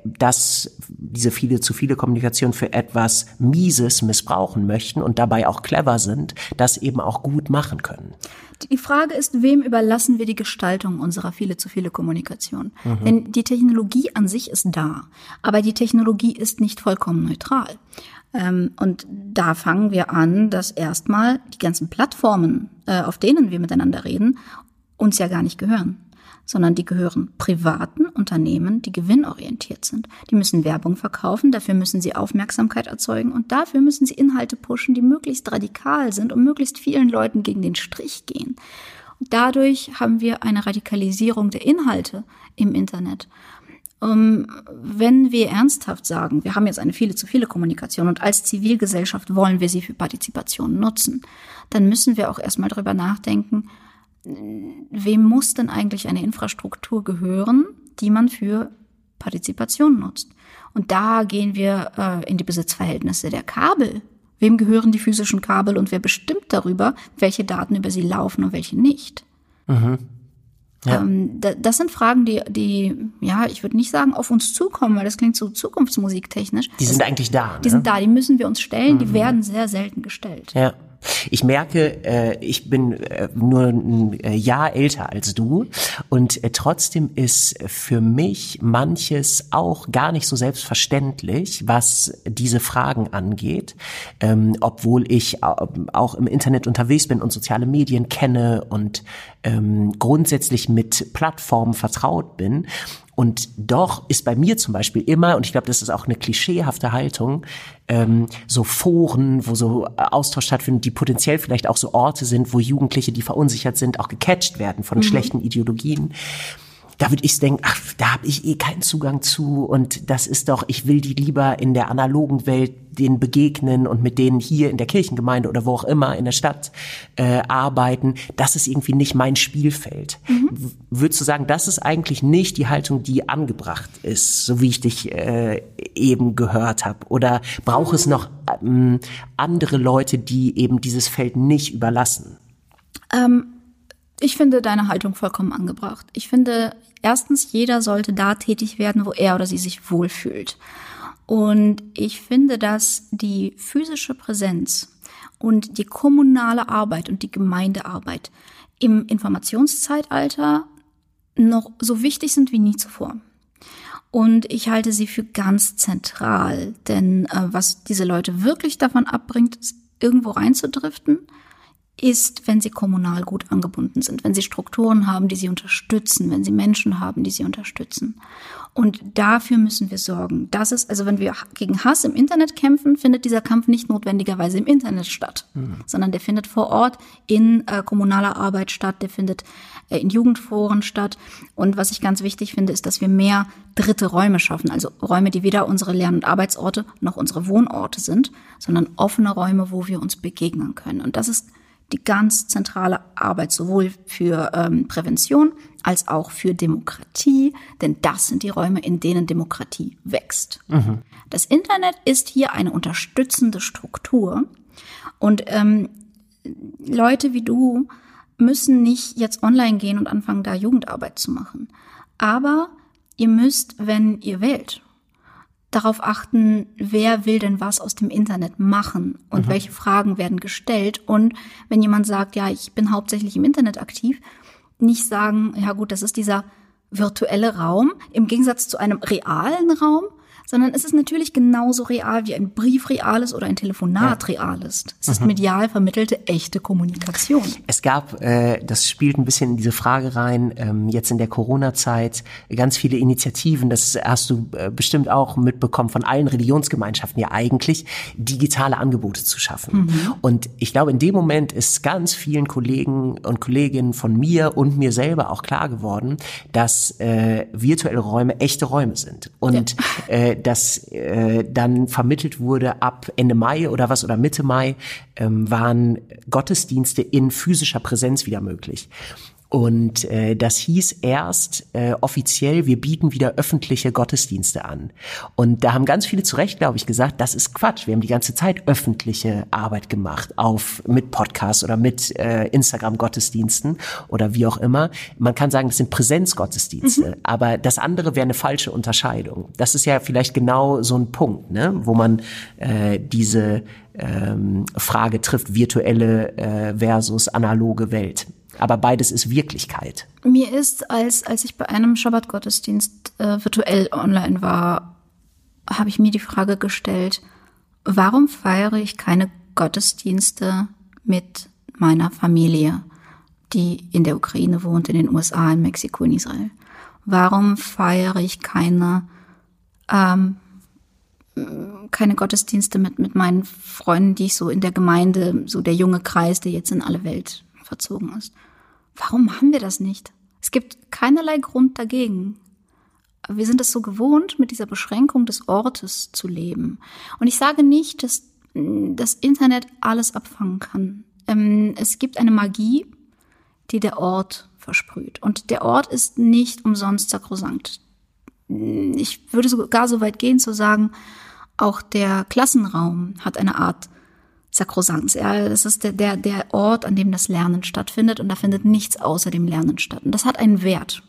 dass diese viele zu viele Kommunikation für etwas Mieses missbrauchen möchten und dabei auch clever sind, das eben auch gut machen können. Die Frage ist, wem überlassen wir die Gestaltung unserer viele zu viele Kommunikation? Mhm. Denn die Technologie an sich ist da, aber die Technologie ist nicht vollkommen neutral. Ähm, und da fangen wir an, dass erstmal die ganzen Plattformen, äh, auf denen wir miteinander reden, uns ja gar nicht gehören sondern die gehören privaten Unternehmen, die gewinnorientiert sind. Die müssen Werbung verkaufen, dafür müssen sie Aufmerksamkeit erzeugen und dafür müssen sie Inhalte pushen, die möglichst radikal sind und möglichst vielen Leuten gegen den Strich gehen. Und dadurch haben wir eine Radikalisierung der Inhalte im Internet. Um, wenn wir ernsthaft sagen, wir haben jetzt eine viele zu viele Kommunikation und als Zivilgesellschaft wollen wir sie für Partizipation nutzen, dann müssen wir auch erstmal darüber nachdenken, wem muss denn eigentlich eine Infrastruktur gehören, die man für Partizipation nutzt? Und da gehen wir äh, in die Besitzverhältnisse der Kabel. Wem gehören die physischen Kabel und wer bestimmt darüber, welche Daten über sie laufen und welche nicht? Mhm. Ja. Ähm, das sind Fragen, die, die, ja, ich würde nicht sagen, auf uns zukommen, weil das klingt so zukunftsmusiktechnisch. Die sind das, eigentlich da. Die ne? sind da, die müssen wir uns stellen, mhm. die werden sehr selten gestellt. Ja. Ich merke, äh, ich bin äh, nur ein äh, Jahr älter als du und äh, trotzdem ist für mich manches auch gar nicht so selbstverständlich, was diese Fragen angeht, ähm, obwohl ich auch im Internet unterwegs bin und soziale Medien kenne und ähm, grundsätzlich mit Plattformen vertraut bin. Und doch ist bei mir zum Beispiel immer, und ich glaube, das ist auch eine klischeehafte Haltung, ähm, so Foren, wo so Austausch stattfindet, die potenziell vielleicht auch so Orte sind, wo Jugendliche, die verunsichert sind, auch gecatcht werden von mhm. schlechten Ideologien da würde ich denken, ach, da habe ich eh keinen Zugang zu und das ist doch, ich will die lieber in der analogen Welt denen begegnen und mit denen hier in der Kirchengemeinde oder wo auch immer in der Stadt äh, arbeiten. Das ist irgendwie nicht mein Spielfeld. Mhm. Würdest du sagen, das ist eigentlich nicht die Haltung, die angebracht ist, so wie ich dich äh, eben gehört habe? Oder braucht es noch ähm, andere Leute, die eben dieses Feld nicht überlassen? Ähm, ich finde deine Haltung vollkommen angebracht. Ich finde, erstens, jeder sollte da tätig werden, wo er oder sie sich wohlfühlt. Und ich finde, dass die physische Präsenz und die kommunale Arbeit und die Gemeindearbeit im Informationszeitalter noch so wichtig sind wie nie zuvor. Und ich halte sie für ganz zentral, denn äh, was diese Leute wirklich davon abbringt, irgendwo reinzudriften, ist, wenn sie kommunal gut angebunden sind, wenn sie Strukturen haben, die sie unterstützen, wenn sie Menschen haben, die sie unterstützen. Und dafür müssen wir sorgen. Das ist, also wenn wir gegen Hass im Internet kämpfen, findet dieser Kampf nicht notwendigerweise im Internet statt, mhm. sondern der findet vor Ort in äh, kommunaler Arbeit statt, der findet äh, in Jugendforen statt. Und was ich ganz wichtig finde, ist, dass wir mehr dritte Räume schaffen, also Räume, die weder unsere Lern- und Arbeitsorte noch unsere Wohnorte sind, sondern offene Räume, wo wir uns begegnen können. Und das ist die ganz zentrale Arbeit sowohl für ähm, Prävention als auch für Demokratie, denn das sind die Räume, in denen Demokratie wächst. Mhm. Das Internet ist hier eine unterstützende Struktur und ähm, Leute wie du müssen nicht jetzt online gehen und anfangen, da Jugendarbeit zu machen. Aber ihr müsst, wenn ihr wählt, darauf achten, wer will denn was aus dem Internet machen und mhm. welche Fragen werden gestellt. Und wenn jemand sagt, ja, ich bin hauptsächlich im Internet aktiv, nicht sagen, ja gut, das ist dieser virtuelle Raum im Gegensatz zu einem realen Raum, sondern es ist natürlich genauso real, wie ein Brief real ist oder ein Telefonat ja. real ist. Es ist mhm. medial vermittelte echte Kommunikation. Es gab, äh, das spielt ein bisschen in diese Frage rein, ähm, jetzt in der Corona-Zeit ganz viele Initiativen, das hast du äh, bestimmt auch mitbekommen von allen Religionsgemeinschaften ja eigentlich, digitale Angebote zu schaffen. Mhm. Und ich glaube, in dem Moment ist ganz vielen Kollegen und Kolleginnen von mir und mir selber auch klar geworden, dass äh, virtuelle Räume echte Räume sind. Und ja. äh, dass äh, dann vermittelt wurde ab Ende Mai oder was oder Mitte Mai ähm, waren Gottesdienste in physischer Präsenz wieder möglich. Und äh, das hieß erst äh, offiziell, wir bieten wieder öffentliche Gottesdienste an. Und da haben ganz viele zu Recht, glaube ich, gesagt, das ist Quatsch. Wir haben die ganze Zeit öffentliche Arbeit gemacht, auf mit Podcasts oder mit äh, Instagram-Gottesdiensten oder wie auch immer. Man kann sagen, das sind Präsenzgottesdienste, mhm. aber das andere wäre eine falsche Unterscheidung. Das ist ja vielleicht genau so ein Punkt, ne, wo man äh, diese ähm, Frage trifft, virtuelle äh, versus analoge Welt aber beides ist Wirklichkeit. Mir ist, als, als ich bei einem Schabbat-Gottesdienst äh, virtuell online war, habe ich mir die Frage gestellt, warum feiere ich keine Gottesdienste mit meiner Familie, die in der Ukraine wohnt, in den USA, in Mexiko, in Israel? Warum feiere ich keine, ähm, keine Gottesdienste mit, mit meinen Freunden, die ich so in der Gemeinde, so der junge Kreis, der jetzt in alle Welt verzogen ist. Warum machen wir das nicht? Es gibt keinerlei Grund dagegen. Wir sind es so gewohnt, mit dieser Beschränkung des Ortes zu leben. Und ich sage nicht, dass das Internet alles abfangen kann. Ähm, es gibt eine Magie, die der Ort versprüht. Und der Ort ist nicht umsonst sakrosankt. Ich würde sogar so weit gehen zu sagen, auch der Klassenraum hat eine Art Sakrosankt. Ja, das ist der, der, der Ort, an dem das Lernen stattfindet und da findet nichts außer dem Lernen statt. Und das hat einen Wert.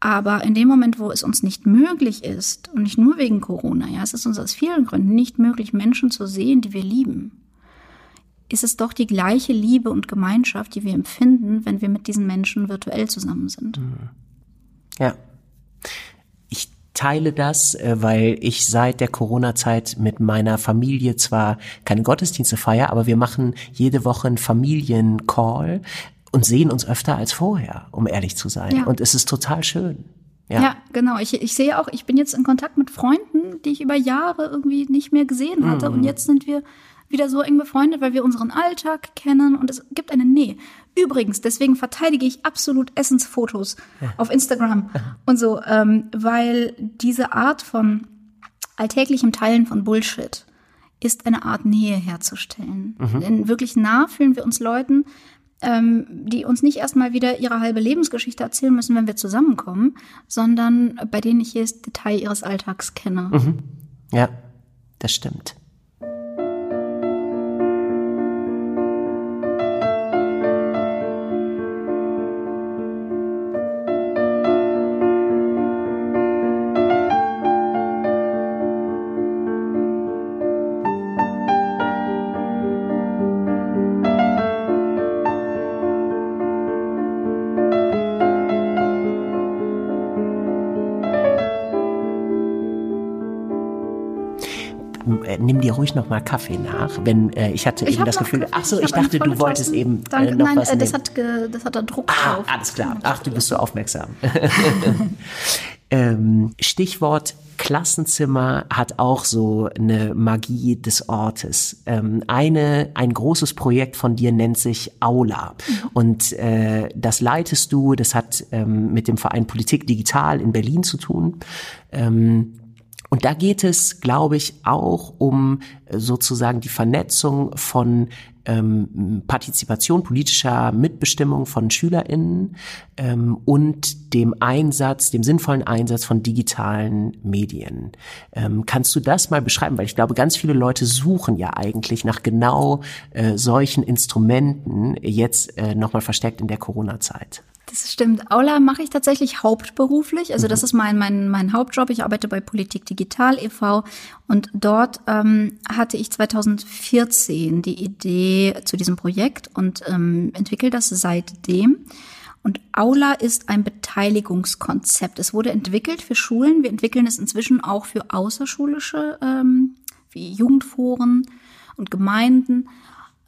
Aber in dem Moment, wo es uns nicht möglich ist, und nicht nur wegen Corona, ja, es ist uns aus vielen Gründen nicht möglich, Menschen zu sehen, die wir lieben, ist es doch die gleiche Liebe und Gemeinschaft, die wir empfinden, wenn wir mit diesen Menschen virtuell zusammen sind. Ja teile das, äh, weil ich seit der Corona-Zeit mit meiner Familie zwar keine Gottesdienste feiere, aber wir machen jede Woche einen Familiencall und sehen uns öfter als vorher, um ehrlich zu sein. Ja. Und es ist total schön. Ja. ja, genau. Ich, ich sehe auch, ich bin jetzt in Kontakt mit Freunden, die ich über Jahre irgendwie nicht mehr gesehen hatte. Mhm. Und jetzt sind wir wieder so eng befreundet, weil wir unseren Alltag kennen und es gibt eine Nähe. Übrigens, deswegen verteidige ich absolut Essensfotos ja. auf Instagram und so, ähm, weil diese Art von alltäglichem Teilen von Bullshit ist eine Art Nähe herzustellen. Mhm. Denn wirklich nah fühlen wir uns Leuten, ähm, die uns nicht erstmal wieder ihre halbe Lebensgeschichte erzählen müssen, wenn wir zusammenkommen, sondern bei denen ich jedes Detail ihres Alltags kenne. Mhm. Ja, das stimmt. Nimm dir ruhig noch mal Kaffee nach. Wenn äh, ich hatte ich eben das Gefühl, Kaffee. ach so, ich, ich dachte, du wolltest eben äh, äh, noch nein, was. Nein, das hat, das hat da Druck ah, drauf. Alles klar. Ach, du bist so aufmerksam. ähm, Stichwort Klassenzimmer hat auch so eine Magie des Ortes. Ähm, eine, ein großes Projekt von dir nennt sich Aula. Mhm. Und äh, das leitest du, das hat ähm, mit dem Verein Politik Digital in Berlin zu tun. Ähm, und da geht es, glaube ich, auch um äh, sozusagen die Vernetzung von ähm, Partizipation, politischer Mitbestimmung von SchülerInnen ähm, und dem Einsatz, dem sinnvollen Einsatz von digitalen Medien. Ähm, kannst du das mal beschreiben? Weil ich glaube, ganz viele Leute suchen ja eigentlich nach genau äh, solchen Instrumenten jetzt äh, nochmal verstärkt in der Corona-Zeit. Das stimmt. Aula mache ich tatsächlich hauptberuflich. Also das mhm. ist mein, mein, mein Hauptjob. Ich arbeite bei Politik Digital e.V. Und dort ähm, hatte ich 2014 die Idee zu diesem Projekt und ähm, entwickle das seitdem. Und Aula ist ein Beteiligungskonzept. Es wurde entwickelt für Schulen. Wir entwickeln es inzwischen auch für außerschulische, ähm, wie Jugendforen und Gemeinden.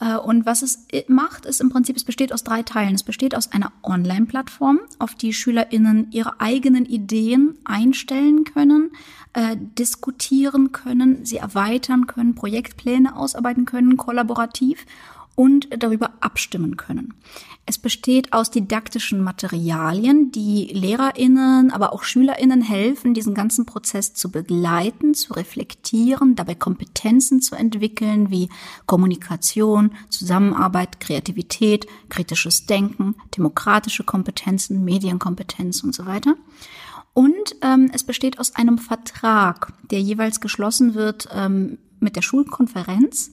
Äh, und was es macht, ist im Prinzip, es besteht aus drei Teilen. Es besteht aus einer Online-Plattform, auf die SchülerInnen ihre eigenen Ideen einstellen können, äh, diskutieren können, sie erweitern können, Projektpläne ausarbeiten können, kollaborativ und darüber abstimmen können. Es besteht aus didaktischen Materialien, die Lehrerinnen, aber auch Schülerinnen helfen, diesen ganzen Prozess zu begleiten, zu reflektieren, dabei Kompetenzen zu entwickeln wie Kommunikation, Zusammenarbeit, Kreativität, kritisches Denken, demokratische Kompetenzen, Medienkompetenz und so weiter. Und ähm, es besteht aus einem Vertrag, der jeweils geschlossen wird ähm, mit der Schulkonferenz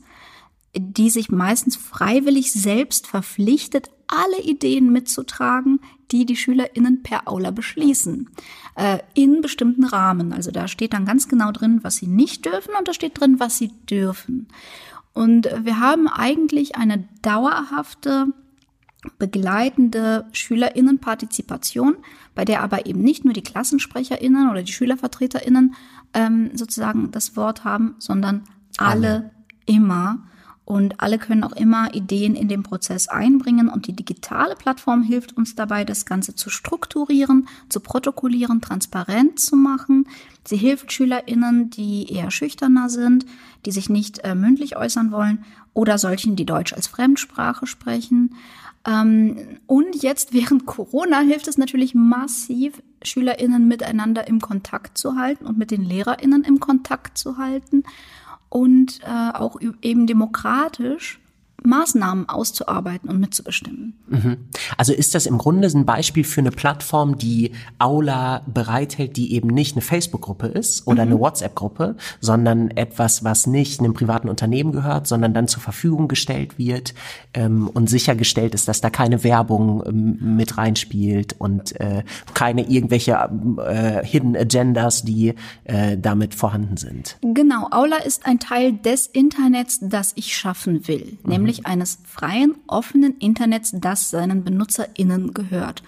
die sich meistens freiwillig selbst verpflichtet, alle Ideen mitzutragen, die die SchülerInnen per Aula beschließen, äh, in bestimmten Rahmen. Also da steht dann ganz genau drin, was sie nicht dürfen und da steht drin, was sie dürfen. Und wir haben eigentlich eine dauerhafte begleitende SchülerInnenpartizipation, bei der aber eben nicht nur die KlassensprecherInnen oder die SchülervertreterInnen ähm, sozusagen das Wort haben, sondern alle, alle. immer. Und alle können auch immer Ideen in den Prozess einbringen. Und die digitale Plattform hilft uns dabei, das Ganze zu strukturieren, zu protokollieren, transparent zu machen. Sie hilft SchülerInnen, die eher schüchterner sind, die sich nicht äh, mündlich äußern wollen oder solchen, die Deutsch als Fremdsprache sprechen. Ähm, und jetzt während Corona hilft es natürlich massiv, SchülerInnen miteinander im Kontakt zu halten und mit den LehrerInnen im Kontakt zu halten und äh, auch eben demokratisch Maßnahmen auszuarbeiten und mitzubestimmen. Mhm. Also ist das im Grunde ein Beispiel für eine Plattform, die Aula bereithält, die eben nicht eine Facebook-Gruppe ist oder mhm. eine WhatsApp-Gruppe, sondern etwas, was nicht einem privaten Unternehmen gehört, sondern dann zur Verfügung gestellt wird ähm, und sichergestellt ist, dass da keine Werbung ähm, mit reinspielt und äh, keine irgendwelche äh, Hidden Agendas, die äh, damit vorhanden sind. Genau, Aula ist ein Teil des Internets, das ich schaffen will, mhm. nämlich nämlich eines freien, offenen Internets, das seinen BenutzerInnen gehört.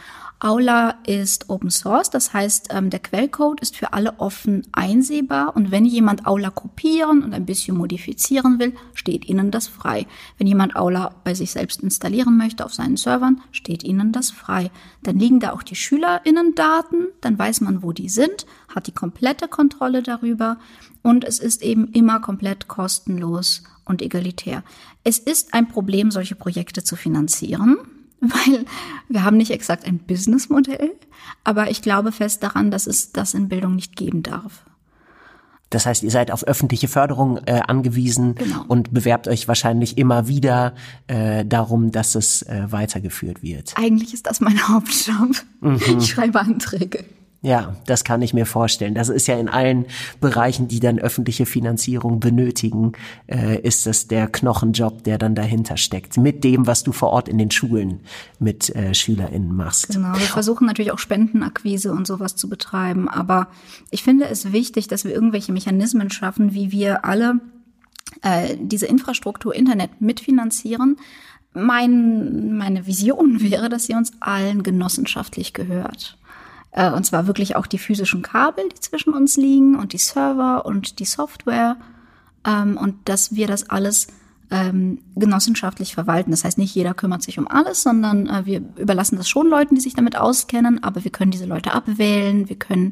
Aula ist Open Source, das heißt, ähm, der Quellcode ist für alle offen einsehbar und wenn jemand Aula kopieren und ein bisschen modifizieren will, steht Ihnen das frei. Wenn jemand Aula bei sich selbst installieren möchte auf seinen Servern, steht Ihnen das frei. Dann liegen da auch die SchülerInnen-Daten, dann weiß man, wo die sind, hat die komplette Kontrolle darüber und es ist eben immer komplett kostenlos und egalitär. Es ist ein Problem, solche Projekte zu finanzieren, weil wir haben nicht exakt ein Businessmodell, aber ich glaube fest daran, dass es das in Bildung nicht geben darf. Das heißt, ihr seid auf öffentliche Förderung äh, angewiesen genau. und bewerbt euch wahrscheinlich immer wieder äh, darum, dass es äh, weitergeführt wird. Eigentlich ist das mein Hauptjob. Mhm. Ich schreibe Anträge. Ja, das kann ich mir vorstellen. Das ist ja in allen Bereichen, die dann öffentliche Finanzierung benötigen, äh, ist das der Knochenjob, der dann dahinter steckt. Mit dem, was du vor Ort in den Schulen mit äh, SchülerInnen machst. Genau, wir versuchen natürlich auch Spendenakquise und sowas zu betreiben. Aber ich finde es wichtig, dass wir irgendwelche Mechanismen schaffen, wie wir alle äh, diese Infrastruktur Internet mitfinanzieren. Mein, meine Vision wäre, dass sie uns allen genossenschaftlich gehört. Äh, und zwar wirklich auch die physischen Kabel, die zwischen uns liegen und die Server und die Software. Ähm, und dass wir das alles ähm, genossenschaftlich verwalten. Das heißt, nicht jeder kümmert sich um alles, sondern äh, wir überlassen das schon Leuten, die sich damit auskennen, aber wir können diese Leute abwählen, wir können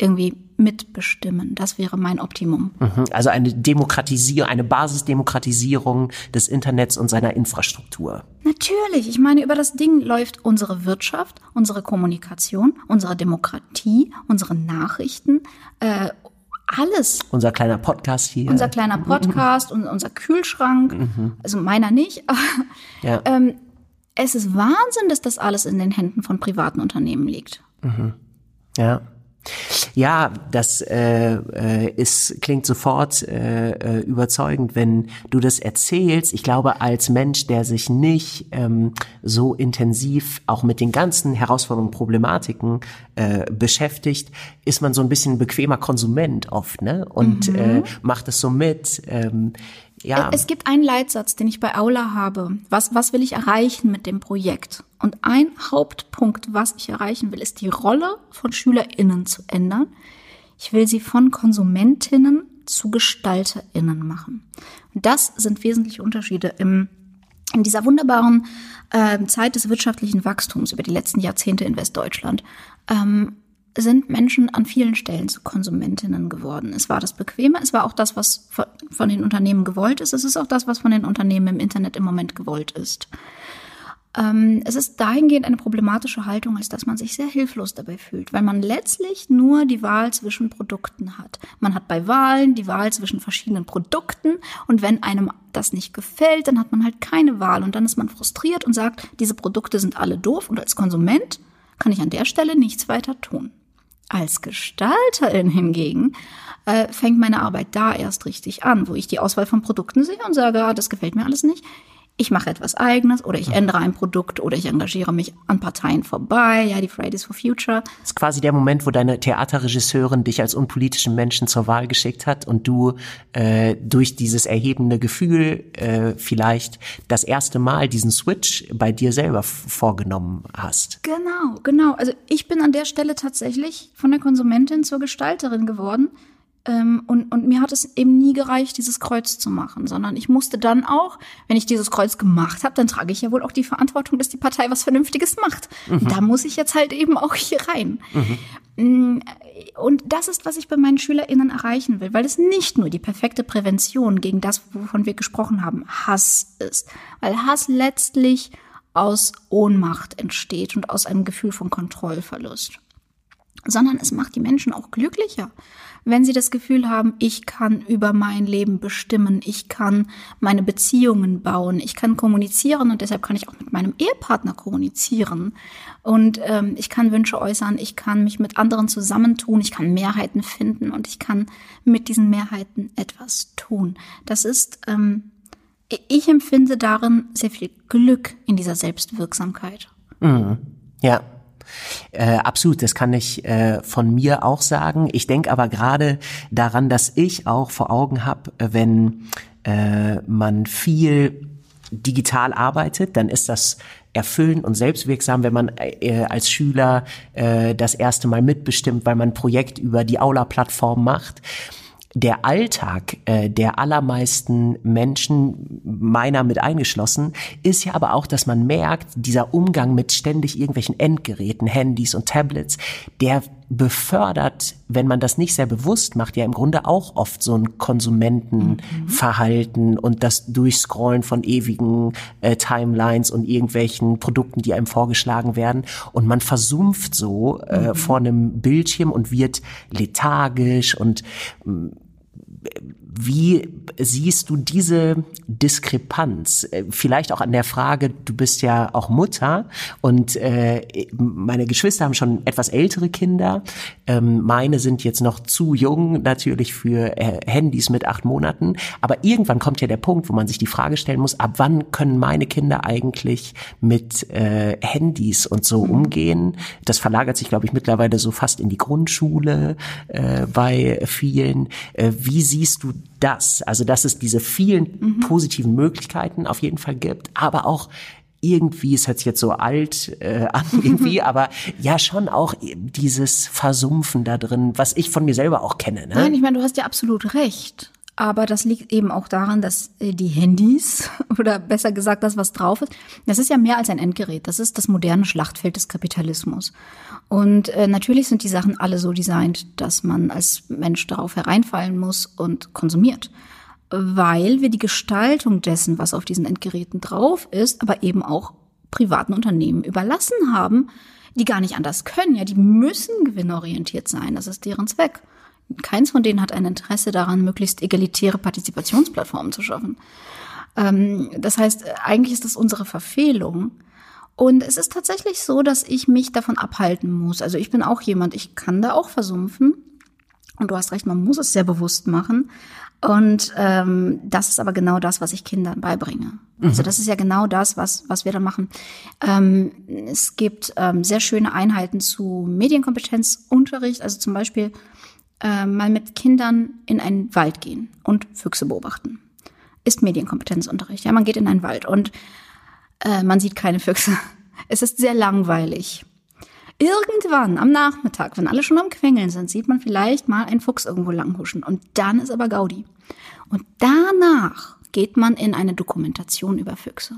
irgendwie mitbestimmen. Das wäre mein Optimum. Mhm. Also eine Demokratisierung, eine Basisdemokratisierung des Internets und seiner Infrastruktur. Natürlich. Ich meine, über das Ding läuft unsere Wirtschaft, unsere Kommunikation, unsere Demokratie, unsere Nachrichten, äh, alles. Unser kleiner Podcast hier. Unser kleiner Podcast und unser Kühlschrank. Mhm. Also meiner nicht. ja. ähm, es ist Wahnsinn, dass das alles in den Händen von privaten Unternehmen liegt. Mhm. Ja. Ja, das äh, äh, ist, klingt sofort äh, äh, überzeugend, wenn du das erzählst. Ich glaube, als Mensch, der sich nicht ähm, so intensiv auch mit den ganzen Herausforderungen, Problematiken äh, beschäftigt, ist man so ein bisschen ein bequemer Konsument oft, ne? Und mhm. äh, macht es so mit. Ähm, ja. Es gibt einen Leitsatz, den ich bei Aula habe. Was, was will ich erreichen mit dem Projekt? Und ein Hauptpunkt, was ich erreichen will, ist die Rolle von SchülerInnen zu ändern. Ich will sie von KonsumentInnen zu GestalterInnen machen. Und das sind wesentliche Unterschiede im in dieser wunderbaren äh, Zeit des wirtschaftlichen Wachstums über die letzten Jahrzehnte in Westdeutschland ähm, sind Menschen an vielen Stellen zu Konsumentinnen geworden. Es war das Bequeme, es war auch das, was von den Unternehmen gewollt ist, es ist auch das, was von den Unternehmen im Internet im Moment gewollt ist. Ähm, es ist dahingehend eine problematische Haltung, als dass man sich sehr hilflos dabei fühlt, weil man letztlich nur die Wahl zwischen Produkten hat. Man hat bei Wahlen die Wahl zwischen verschiedenen Produkten und wenn einem das nicht gefällt, dann hat man halt keine Wahl und dann ist man frustriert und sagt, diese Produkte sind alle doof und als Konsument kann ich an der Stelle nichts weiter tun. Als Gestalterin hingegen äh, fängt meine Arbeit da erst richtig an, wo ich die Auswahl von Produkten sehe und sage, ah, das gefällt mir alles nicht ich mache etwas eigenes oder ich ändere ein Produkt oder ich engagiere mich an Parteien vorbei, ja, die Fridays for Future. Das ist quasi der Moment, wo deine Theaterregisseurin dich als unpolitischen Menschen zur Wahl geschickt hat und du äh, durch dieses erhebende Gefühl äh, vielleicht das erste Mal diesen Switch bei dir selber vorgenommen hast. Genau, genau. Also ich bin an der Stelle tatsächlich von der Konsumentin zur Gestalterin geworden und, und mir hat es eben nie gereicht, dieses Kreuz zu machen, sondern ich musste dann auch, wenn ich dieses Kreuz gemacht habe, dann trage ich ja wohl auch die Verantwortung, dass die Partei was Vernünftiges macht. Mhm. Da muss ich jetzt halt eben auch hier rein. Mhm. Mm, und das ist, was ich bei meinen SchülerInnen erreichen will, weil es nicht nur die perfekte Prävention gegen das, wovon wir gesprochen haben, Hass ist. Weil Hass letztlich aus Ohnmacht entsteht und aus einem Gefühl von Kontrollverlust sondern es macht die Menschen auch glücklicher, wenn sie das Gefühl haben, ich kann über mein Leben bestimmen, ich kann meine Beziehungen bauen, ich kann kommunizieren und deshalb kann ich auch mit meinem Ehepartner kommunizieren und ähm, ich kann Wünsche äußern, ich kann mich mit anderen zusammentun, ich kann Mehrheiten finden und ich kann mit diesen Mehrheiten etwas tun. Das ist, ähm, ich empfinde darin sehr viel Glück in dieser Selbstwirksamkeit. Mhm. Ja, äh, absolut, das kann ich äh, von mir auch sagen. Ich denke aber gerade daran, dass ich auch vor Augen habe, wenn äh, man viel digital arbeitet, dann ist das erfüllend und selbstwirksam, wenn man äh, als Schüler äh, das erste Mal mitbestimmt, weil man ein Projekt über die Aula-Plattform macht der Alltag äh, der allermeisten Menschen, meiner mit eingeschlossen, ist ja aber auch, dass man merkt, dieser Umgang mit ständig irgendwelchen Endgeräten, Handys und Tablets, der befördert, wenn man das nicht sehr bewusst macht, ja im Grunde auch oft so ein Konsumentenverhalten mhm. und das Durchscrollen von ewigen äh, Timelines und irgendwelchen Produkten, die einem vorgeschlagen werden. Und man versumpft so äh, mhm. vor einem Bildschirm und wird lethargisch und wie siehst du diese Diskrepanz? Äh, vielleicht auch an der Frage, du bist ja auch Mutter und äh, meine Geschwister haben schon etwas ältere Kinder. Ähm, meine sind jetzt noch zu jung natürlich für äh, Handys mit acht Monaten. Aber irgendwann kommt ja der Punkt, wo man sich die Frage stellen muss, ab wann können meine Kinder eigentlich mit äh, Handys und so umgehen? Das verlagert sich, glaube ich, mittlerweile so fast in die Grundschule äh, bei vielen. Äh, wie siehst du das, also dass es diese vielen mhm. positiven Möglichkeiten auf jeden Fall gibt, aber auch irgendwie, es hört sich jetzt so alt äh, an irgendwie, aber ja schon auch dieses Versumpfen da drin, was ich von mir selber auch kenne. Ne? Nein, ich meine, du hast ja absolut recht. Aber das liegt eben auch daran, dass äh, die Handys oder besser gesagt das, was drauf ist, das ist ja mehr als ein Endgerät. Das ist das moderne Schlachtfeld des Kapitalismus. Und äh, natürlich sind die Sachen alle so designt, dass man als Mensch darauf hereinfallen muss und konsumiert. Weil wir die Gestaltung dessen, was auf diesen Endgeräten drauf ist, aber eben auch privaten Unternehmen überlassen haben, die gar nicht anders können. Ja, die müssen gewinnorientiert sein. Das ist deren Zweck. Keins von denen hat ein Interesse daran, möglichst egalitäre Partizipationsplattformen zu schaffen. Ähm, das heißt, eigentlich ist das unsere Verfehlung. Und es ist tatsächlich so, dass ich mich davon abhalten muss. Also ich bin auch jemand, ich kann da auch versumpfen. Und du hast recht, man muss es sehr bewusst machen. Und ähm, das ist aber genau das, was ich Kindern beibringe. Mhm. Also das ist ja genau das, was, was wir da machen. Ähm, es gibt ähm, sehr schöne Einheiten zu Medienkompetenzunterricht. Also zum Beispiel äh, mal mit Kindern in einen Wald gehen und Füchse beobachten. Ist Medienkompetenzunterricht. Ja, man geht in einen Wald und äh, man sieht keine Füchse. Es ist sehr langweilig. Irgendwann am Nachmittag, wenn alle schon am Quengeln sind, sieht man vielleicht mal einen Fuchs irgendwo langhuschen. Und dann ist aber Gaudi. Und danach geht man in eine Dokumentation über Füchse.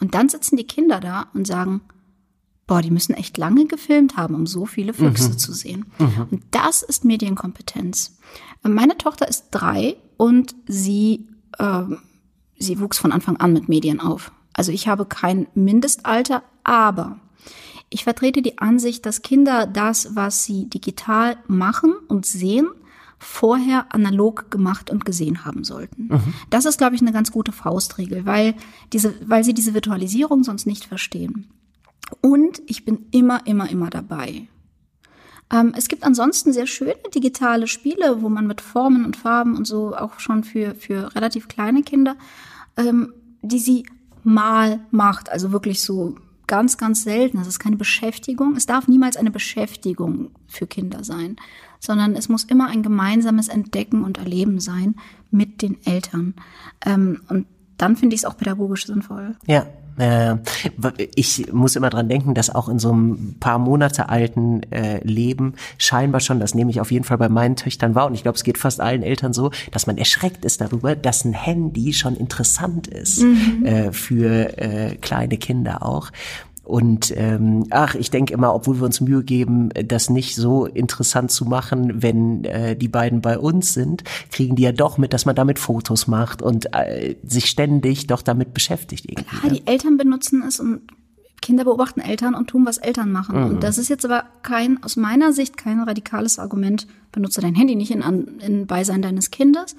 Und dann sitzen die Kinder da und sagen, boah, die müssen echt lange gefilmt haben, um so viele Füchse mhm. zu sehen. Mhm. Und das ist Medienkompetenz. Meine Tochter ist drei und sie, äh, sie wuchs von Anfang an mit Medien auf. Also ich habe kein Mindestalter, aber ich vertrete die Ansicht, dass Kinder das, was sie digital machen und sehen, vorher analog gemacht und gesehen haben sollten. Mhm. Das ist, glaube ich, eine ganz gute Faustregel, weil diese, weil sie diese Virtualisierung sonst nicht verstehen. Und ich bin immer, immer, immer dabei. Ähm, es gibt ansonsten sehr schöne digitale Spiele, wo man mit Formen und Farben und so auch schon für, für relativ kleine Kinder, ähm, die sie mal macht. Also wirklich so ganz, ganz selten. Das ist keine Beschäftigung. Es darf niemals eine Beschäftigung für Kinder sein, sondern es muss immer ein gemeinsames Entdecken und Erleben sein mit den Eltern. Ähm, und dann finde ich es auch pädagogisch sinnvoll. Ja, äh, ich muss immer dran denken, dass auch in so einem paar Monate alten äh, Leben scheinbar schon, das nehme ich auf jeden Fall bei meinen Töchtern wahr und ich glaube, es geht fast allen Eltern so, dass man erschreckt ist darüber, dass ein Handy schon interessant ist mhm. äh, für kleine Kinder auch. Und ähm, ach, ich denke immer, obwohl wir uns Mühe geben, das nicht so interessant zu machen, wenn äh, die beiden bei uns sind, kriegen die ja doch mit, dass man damit Fotos macht und äh, sich ständig doch damit beschäftigt. Irgendwie, Klar, die Eltern benutzen es und Kinder beobachten Eltern und tun, was Eltern machen. Mhm. Und das ist jetzt aber kein, aus meiner Sicht, kein radikales Argument, benutze dein Handy nicht in, in Beisein deines Kindes.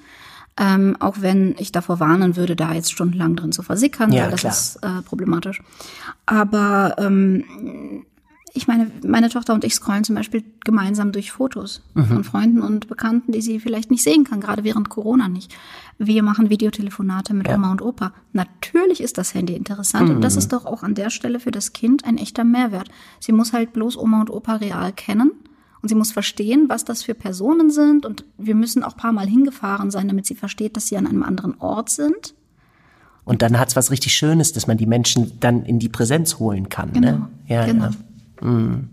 Ähm, auch wenn ich davor warnen würde, da jetzt stundenlang drin zu versickern, ja, weil das klar. ist äh, problematisch. Aber ähm, ich meine, meine Tochter und ich scrollen zum Beispiel gemeinsam durch Fotos mhm. von Freunden und Bekannten, die sie vielleicht nicht sehen kann, gerade während Corona nicht. Wir machen Videotelefonate mit ja. Oma und Opa. Natürlich ist das Handy interessant mhm. und das ist doch auch an der Stelle für das Kind ein echter Mehrwert. Sie muss halt bloß Oma und Opa real kennen und sie muss verstehen, was das für Personen sind. Und wir müssen auch paar Mal hingefahren sein, damit sie versteht, dass sie an einem anderen Ort sind. Und dann hat es was richtig Schönes, dass man die Menschen dann in die Präsenz holen kann. Ne? Genau. Ne? Ja, genau. Ja. Mhm.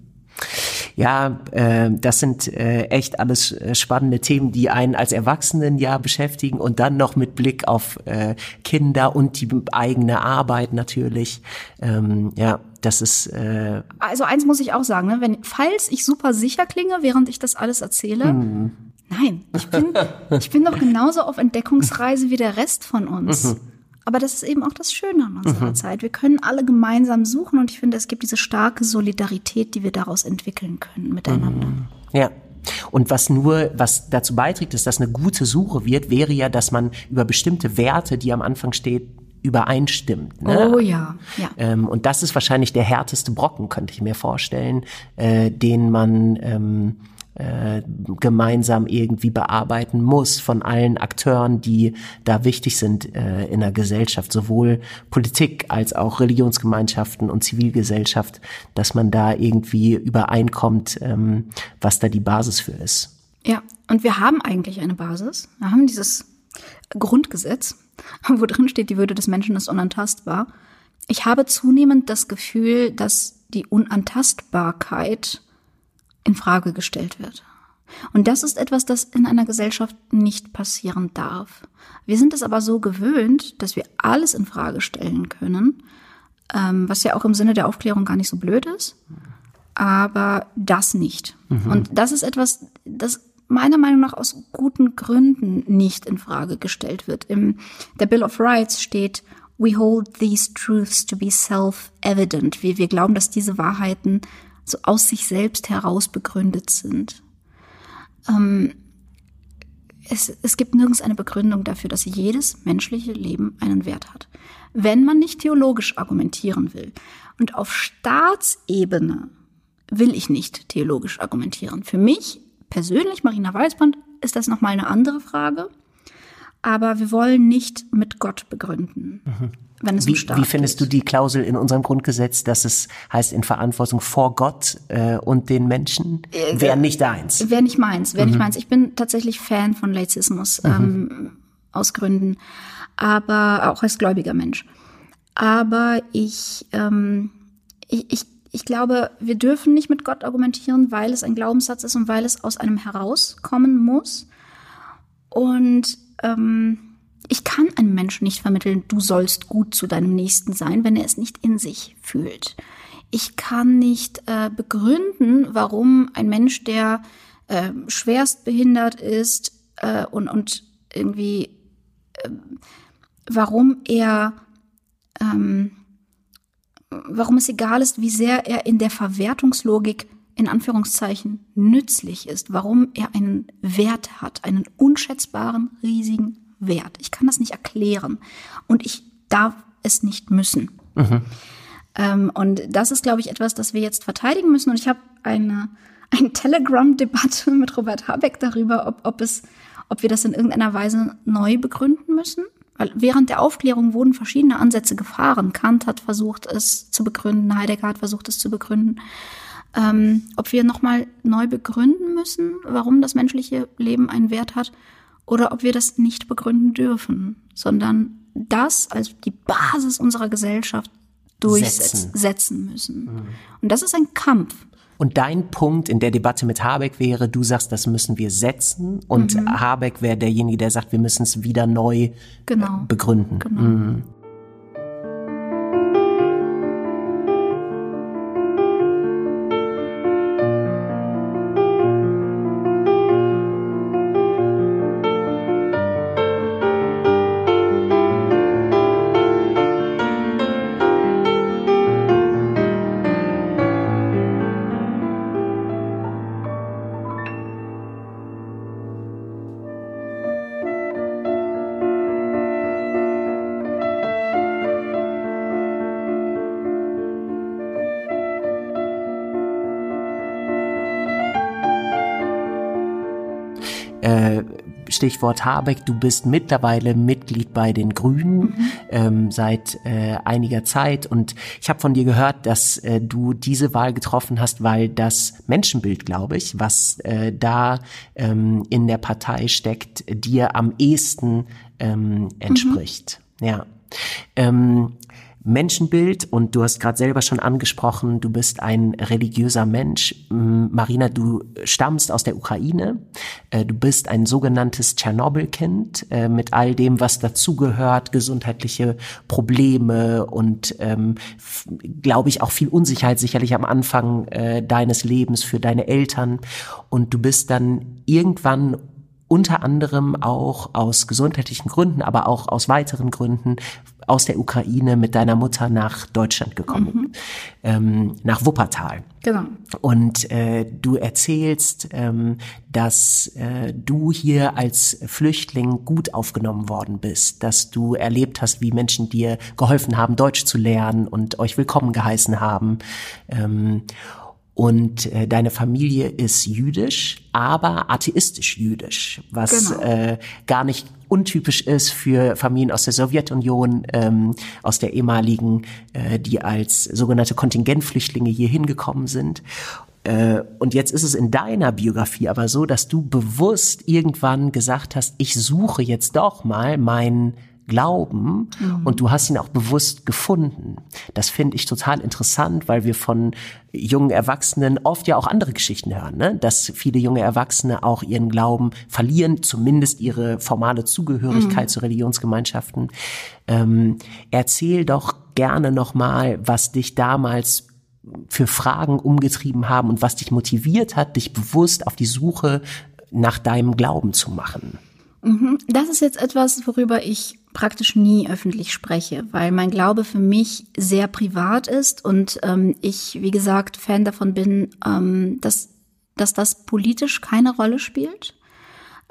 Ja, äh, das sind äh, echt alles äh, spannende Themen, die einen als Erwachsenen ja beschäftigen und dann noch mit Blick auf äh, Kinder und die eigene Arbeit natürlich. Ähm, ja, das ist. Äh also eins muss ich auch sagen, ne? wenn falls ich super sicher klinge, während ich das alles erzähle. Hm. Nein, ich bin, ich bin doch genauso auf Entdeckungsreise wie der Rest von uns. Aber das ist eben auch das Schöne an unserer mhm. Zeit. Wir können alle gemeinsam suchen und ich finde, es gibt diese starke Solidarität, die wir daraus entwickeln können miteinander. Mhm. Ja. Und was nur, was dazu beiträgt, dass das eine gute Suche wird, wäre ja, dass man über bestimmte Werte, die am Anfang steht, übereinstimmt. Ne? Oh ja, ja. Ähm, und das ist wahrscheinlich der härteste Brocken, könnte ich mir vorstellen, äh, den man ähm, äh, gemeinsam irgendwie bearbeiten muss von allen Akteuren, die da wichtig sind äh, in der Gesellschaft, sowohl Politik als auch Religionsgemeinschaften und Zivilgesellschaft, dass man da irgendwie übereinkommt, ähm, was da die Basis für ist. Ja, und wir haben eigentlich eine Basis. Wir haben dieses Grundgesetz, wo drin steht, die Würde des Menschen ist unantastbar. Ich habe zunehmend das Gefühl, dass die Unantastbarkeit in Frage gestellt wird. Und das ist etwas, das in einer Gesellschaft nicht passieren darf. Wir sind es aber so gewöhnt, dass wir alles in Frage stellen können, ähm, was ja auch im Sinne der Aufklärung gar nicht so blöd ist, aber das nicht. Mhm. Und das ist etwas, das meiner Meinung nach aus guten Gründen nicht in Frage gestellt wird. Im der Bill of Rights steht We hold these truths to be self-evident. Wir, wir glauben, dass diese Wahrheiten so aus sich selbst heraus begründet sind. Ähm, es, es gibt nirgends eine Begründung dafür, dass jedes menschliche Leben einen Wert hat. Wenn man nicht theologisch argumentieren will. Und auf Staatsebene will ich nicht theologisch argumentieren. Für mich persönlich, Marina Weißband, ist das nochmal eine andere Frage. Aber wir wollen nicht mit Gott begründen. Mhm wenn es wie, um Staat Wie findest geht. du die Klausel in unserem Grundgesetz, dass es heißt in Verantwortung vor Gott äh, und den Menschen? Äh, Wäre nicht deins. Wäre nicht meins, wäre mhm. nicht meins. Ich bin tatsächlich Fan von Laizismus mhm. ähm, aus Gründen, aber auch als gläubiger Mensch. Aber ich, ähm, ich, ich, ich glaube, wir dürfen nicht mit Gott argumentieren, weil es ein Glaubenssatz ist und weil es aus einem herauskommen muss. Und ähm, ich kann einem Menschen nicht vermitteln, du sollst gut zu deinem Nächsten sein, wenn er es nicht in sich fühlt. Ich kann nicht äh, begründen, warum ein Mensch, der äh, schwerst behindert ist äh, und, und irgendwie, äh, warum er, ähm, warum es egal ist, wie sehr er in der Verwertungslogik in Anführungszeichen nützlich ist, warum er einen Wert hat, einen unschätzbaren, riesigen wert. Ich kann das nicht erklären und ich darf es nicht müssen. Mhm. Ähm, und das ist, glaube ich, etwas, das wir jetzt verteidigen müssen. Und ich habe eine, eine Telegram-Debatte mit Robert Habeck darüber, ob, ob, es, ob wir das in irgendeiner Weise neu begründen müssen. Weil während der Aufklärung wurden verschiedene Ansätze gefahren. Kant hat versucht, es zu begründen, Heidegger hat versucht, es zu begründen. Ähm, ob wir nochmal neu begründen müssen, warum das menschliche Leben einen Wert hat oder ob wir das nicht begründen dürfen, sondern das als die Basis unserer Gesellschaft durchsetzen setzen müssen. Mhm. Und das ist ein Kampf. Und dein Punkt in der Debatte mit Habeck wäre, du sagst, das müssen wir setzen und mhm. Habeck wäre derjenige, der sagt, wir müssen es wieder neu genau. begründen. Genau. Mhm. Stichwort Habeck, du bist mittlerweile Mitglied bei den Grünen mhm. ähm, seit äh, einiger Zeit und ich habe von dir gehört, dass äh, du diese Wahl getroffen hast, weil das Menschenbild, glaube ich, was äh, da ähm, in der Partei steckt, dir am ehesten ähm, entspricht. Mhm. Ja. Ähm, Menschenbild und du hast gerade selber schon angesprochen, du bist ein religiöser Mensch. Marina, du stammst aus der Ukraine. Äh, du bist ein sogenanntes Tschernobyl-Kind äh, mit all dem, was dazugehört, gesundheitliche Probleme und, ähm, glaube ich, auch viel Unsicherheit sicherlich am Anfang äh, deines Lebens für deine Eltern. Und du bist dann irgendwann unter anderem auch aus gesundheitlichen Gründen, aber auch aus weiteren Gründen aus der Ukraine mit deiner Mutter nach Deutschland gekommen, mhm. ähm, nach Wuppertal. Genau. Und äh, du erzählst, ähm, dass äh, du hier als Flüchtling gut aufgenommen worden bist, dass du erlebt hast, wie Menschen dir geholfen haben, Deutsch zu lernen und euch willkommen geheißen haben. Ähm, und äh, deine Familie ist jüdisch, aber atheistisch jüdisch, was genau. äh, gar nicht untypisch ist für Familien aus der Sowjetunion, ähm, aus der ehemaligen, äh, die als sogenannte Kontingentflüchtlinge hier hingekommen sind. Äh, und jetzt ist es in deiner Biografie aber so, dass du bewusst irgendwann gesagt hast, ich suche jetzt doch mal meinen glauben mhm. und du hast ihn auch bewusst gefunden. Das finde ich total interessant, weil wir von jungen Erwachsenen oft ja auch andere Geschichten hören, ne? dass viele junge Erwachsene auch ihren Glauben verlieren, zumindest ihre formale Zugehörigkeit mhm. zu Religionsgemeinschaften. Ähm, erzähl doch gerne nochmal, was dich damals für Fragen umgetrieben haben und was dich motiviert hat, dich bewusst auf die Suche nach deinem Glauben zu machen. Mhm. Das ist jetzt etwas, worüber ich praktisch nie öffentlich spreche, weil mein Glaube für mich sehr privat ist und ähm, ich, wie gesagt, Fan davon bin, ähm, dass, dass das politisch keine Rolle spielt.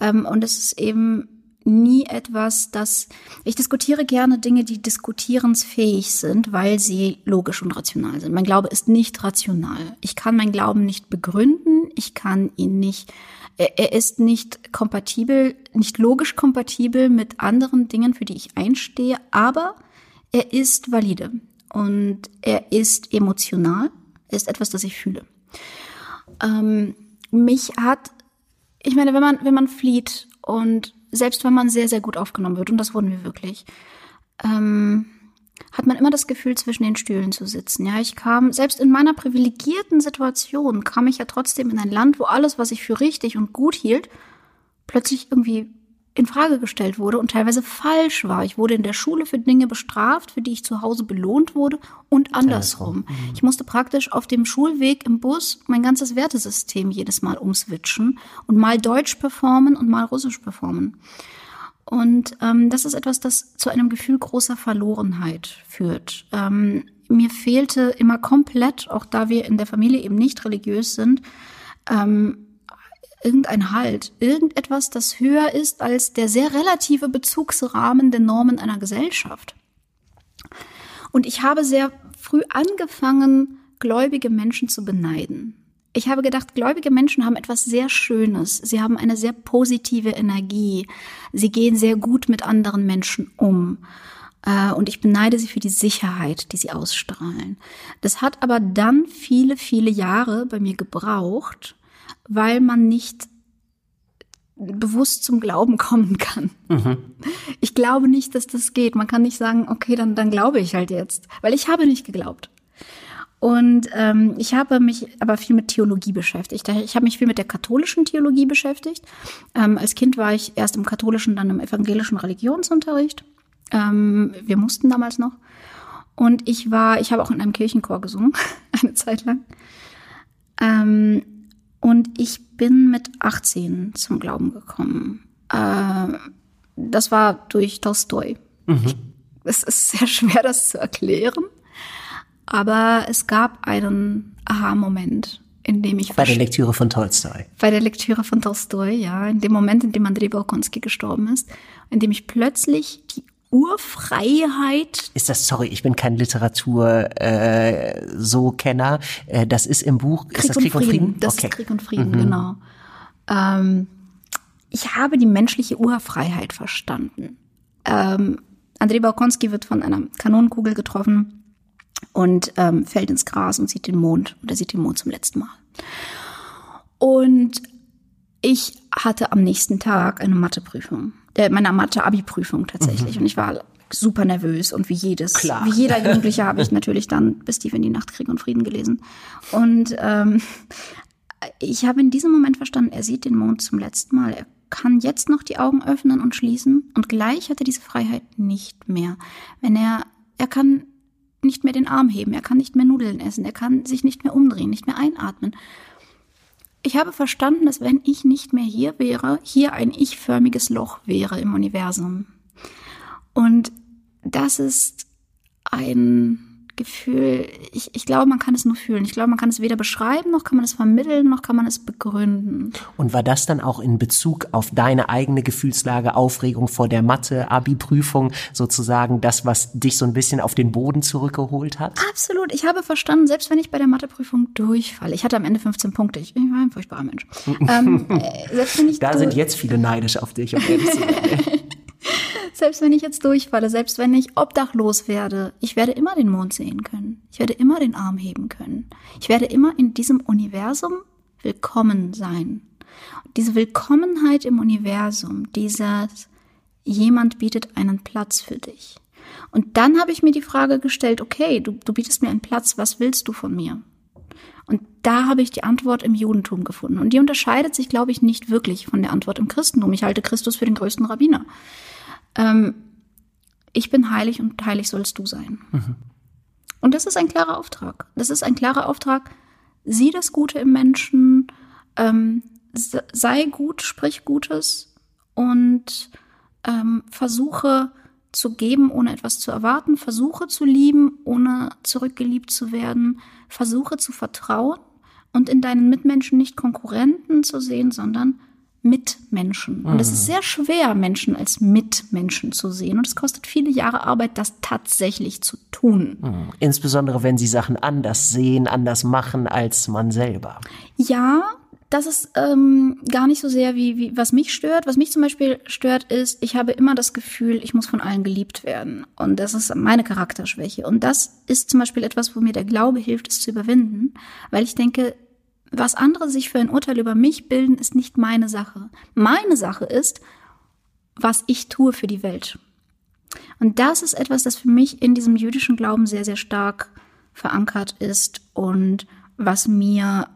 Ähm, und es ist eben nie etwas, das ich diskutiere gerne Dinge, die diskutierensfähig sind, weil sie logisch und rational sind. Mein Glaube ist nicht rational. Ich kann meinen Glauben nicht begründen, ich kann ihn nicht er ist nicht kompatibel, nicht logisch kompatibel mit anderen Dingen, für die ich einstehe, aber er ist valide und er ist emotional. Er ist etwas, das ich fühle. Ähm, mich hat, ich meine, wenn man, wenn man flieht und selbst wenn man sehr, sehr gut aufgenommen wird, und das wurden wir wirklich, ähm, hat man immer das Gefühl, zwischen den Stühlen zu sitzen. Ja, ich kam, selbst in meiner privilegierten Situation, kam ich ja trotzdem in ein Land, wo alles, was ich für richtig und gut hielt, plötzlich irgendwie in Frage gestellt wurde und teilweise falsch war. Ich wurde in der Schule für Dinge bestraft, für die ich zu Hause belohnt wurde und andersrum. Mhm. Ich musste praktisch auf dem Schulweg im Bus mein ganzes Wertesystem jedes Mal umswitchen und mal Deutsch performen und mal Russisch performen. Und ähm, das ist etwas, das zu einem Gefühl großer Verlorenheit führt. Ähm, mir fehlte immer komplett, auch da wir in der Familie eben nicht religiös sind, ähm, irgendein Halt, irgendetwas, das höher ist als der sehr relative Bezugsrahmen der Normen einer Gesellschaft. Und ich habe sehr früh angefangen, gläubige Menschen zu beneiden. Ich habe gedacht, gläubige Menschen haben etwas sehr Schönes. Sie haben eine sehr positive Energie. Sie gehen sehr gut mit anderen Menschen um. Äh, und ich beneide sie für die Sicherheit, die sie ausstrahlen. Das hat aber dann viele, viele Jahre bei mir gebraucht, weil man nicht bewusst zum Glauben kommen kann. Mhm. Ich glaube nicht, dass das geht. Man kann nicht sagen, okay, dann, dann glaube ich halt jetzt, weil ich habe nicht geglaubt. Und ähm, ich habe mich aber viel mit Theologie beschäftigt. Ich habe mich viel mit der katholischen Theologie beschäftigt. Ähm, als Kind war ich erst im katholischen, dann im evangelischen Religionsunterricht. Ähm, wir mussten damals noch. Und ich war, ich habe auch in einem Kirchenchor gesungen, eine Zeit lang. Ähm, und ich bin mit 18 zum Glauben gekommen. Äh, das war durch Tolstoi. Mhm. Es ist sehr schwer, das zu erklären. Aber es gab einen Aha-Moment, in dem ich bei der Lektüre von Tolstoi. Bei der Lektüre von Tolstoi, ja, in dem Moment, in dem Andrei Bolkonski gestorben ist, in dem ich plötzlich die Urfreiheit. Ist das, sorry, ich bin kein Literatur äh, so Kenner. Äh, das ist im Buch. Krieg ist das Krieg und Frieden? Frieden? Das okay. ist Krieg und Frieden, mhm. genau. Ähm, ich habe die menschliche Urfreiheit verstanden. Ähm, Andrei Bolkonski wird von einer Kanonenkugel getroffen und ähm, fällt ins Gras und sieht den Mond oder sieht den Mond zum letzten Mal. Und ich hatte am nächsten Tag eine Matheprüfung, äh, meine Mathe-Abi-Prüfung tatsächlich. Mhm. Und ich war super nervös und wie jedes, Klar. wie jeder Jugendliche habe ich natürlich dann bis tief in die Nacht Krieg und Frieden gelesen. Und ähm, ich habe in diesem Moment verstanden, er sieht den Mond zum letzten Mal. Er kann jetzt noch die Augen öffnen und schließen und gleich hat er diese Freiheit nicht mehr. Wenn er, er kann nicht mehr den Arm heben, er kann nicht mehr Nudeln essen, er kann sich nicht mehr umdrehen, nicht mehr einatmen. Ich habe verstanden, dass wenn ich nicht mehr hier wäre, hier ein ich-förmiges Loch wäre im Universum. Und das ist ein Gefühl, ich, ich glaube, man kann es nur fühlen. Ich glaube, man kann es weder beschreiben, noch kann man es vermitteln, noch kann man es begründen. Und war das dann auch in Bezug auf deine eigene Gefühlslage, Aufregung vor der Mathe-Abi-Prüfung sozusagen das, was dich so ein bisschen auf den Boden zurückgeholt hat? Absolut. Ich habe verstanden, selbst wenn ich bei der Matheprüfung durchfalle, ich hatte am Ende 15 Punkte, ich, ich war ein furchtbarer Mensch. ähm, äh, selbst wenn ich Da sind jetzt viele neidisch auf dich, um ehrlich zu sein. Selbst wenn ich jetzt durchfalle, selbst wenn ich obdachlos werde, ich werde immer den Mond sehen können. Ich werde immer den Arm heben können. Ich werde immer in diesem Universum willkommen sein. Diese Willkommenheit im Universum, dieses jemand bietet einen Platz für dich. Und dann habe ich mir die Frage gestellt, okay, du, du bietest mir einen Platz, was willst du von mir? Und da habe ich die Antwort im Judentum gefunden. Und die unterscheidet sich, glaube ich, nicht wirklich von der Antwort im Christentum. Ich halte Christus für den größten Rabbiner. Ähm, ich bin heilig und heilig sollst du sein. Und das ist ein klarer Auftrag. Das ist ein klarer Auftrag. Sieh das Gute im Menschen, ähm, se- sei gut, sprich Gutes und ähm, versuche zu geben, ohne etwas zu erwarten, versuche zu lieben, ohne zurückgeliebt zu werden, versuche zu vertrauen und in deinen Mitmenschen nicht Konkurrenten zu sehen, sondern Mitmenschen. Und es ist sehr schwer, Menschen als Mitmenschen zu sehen. Und es kostet viele Jahre Arbeit, das tatsächlich zu tun. Insbesondere wenn sie Sachen anders sehen, anders machen als man selber. Ja, das ist ähm, gar nicht so sehr wie, wie was mich stört. Was mich zum Beispiel stört, ist, ich habe immer das Gefühl, ich muss von allen geliebt werden. Und das ist meine Charakterschwäche. Und das ist zum Beispiel etwas, wo mir der Glaube hilft, es zu überwinden, weil ich denke, was andere sich für ein Urteil über mich bilden, ist nicht meine Sache. Meine Sache ist, was ich tue für die Welt. Und das ist etwas, das für mich in diesem jüdischen Glauben sehr, sehr stark verankert ist und was mir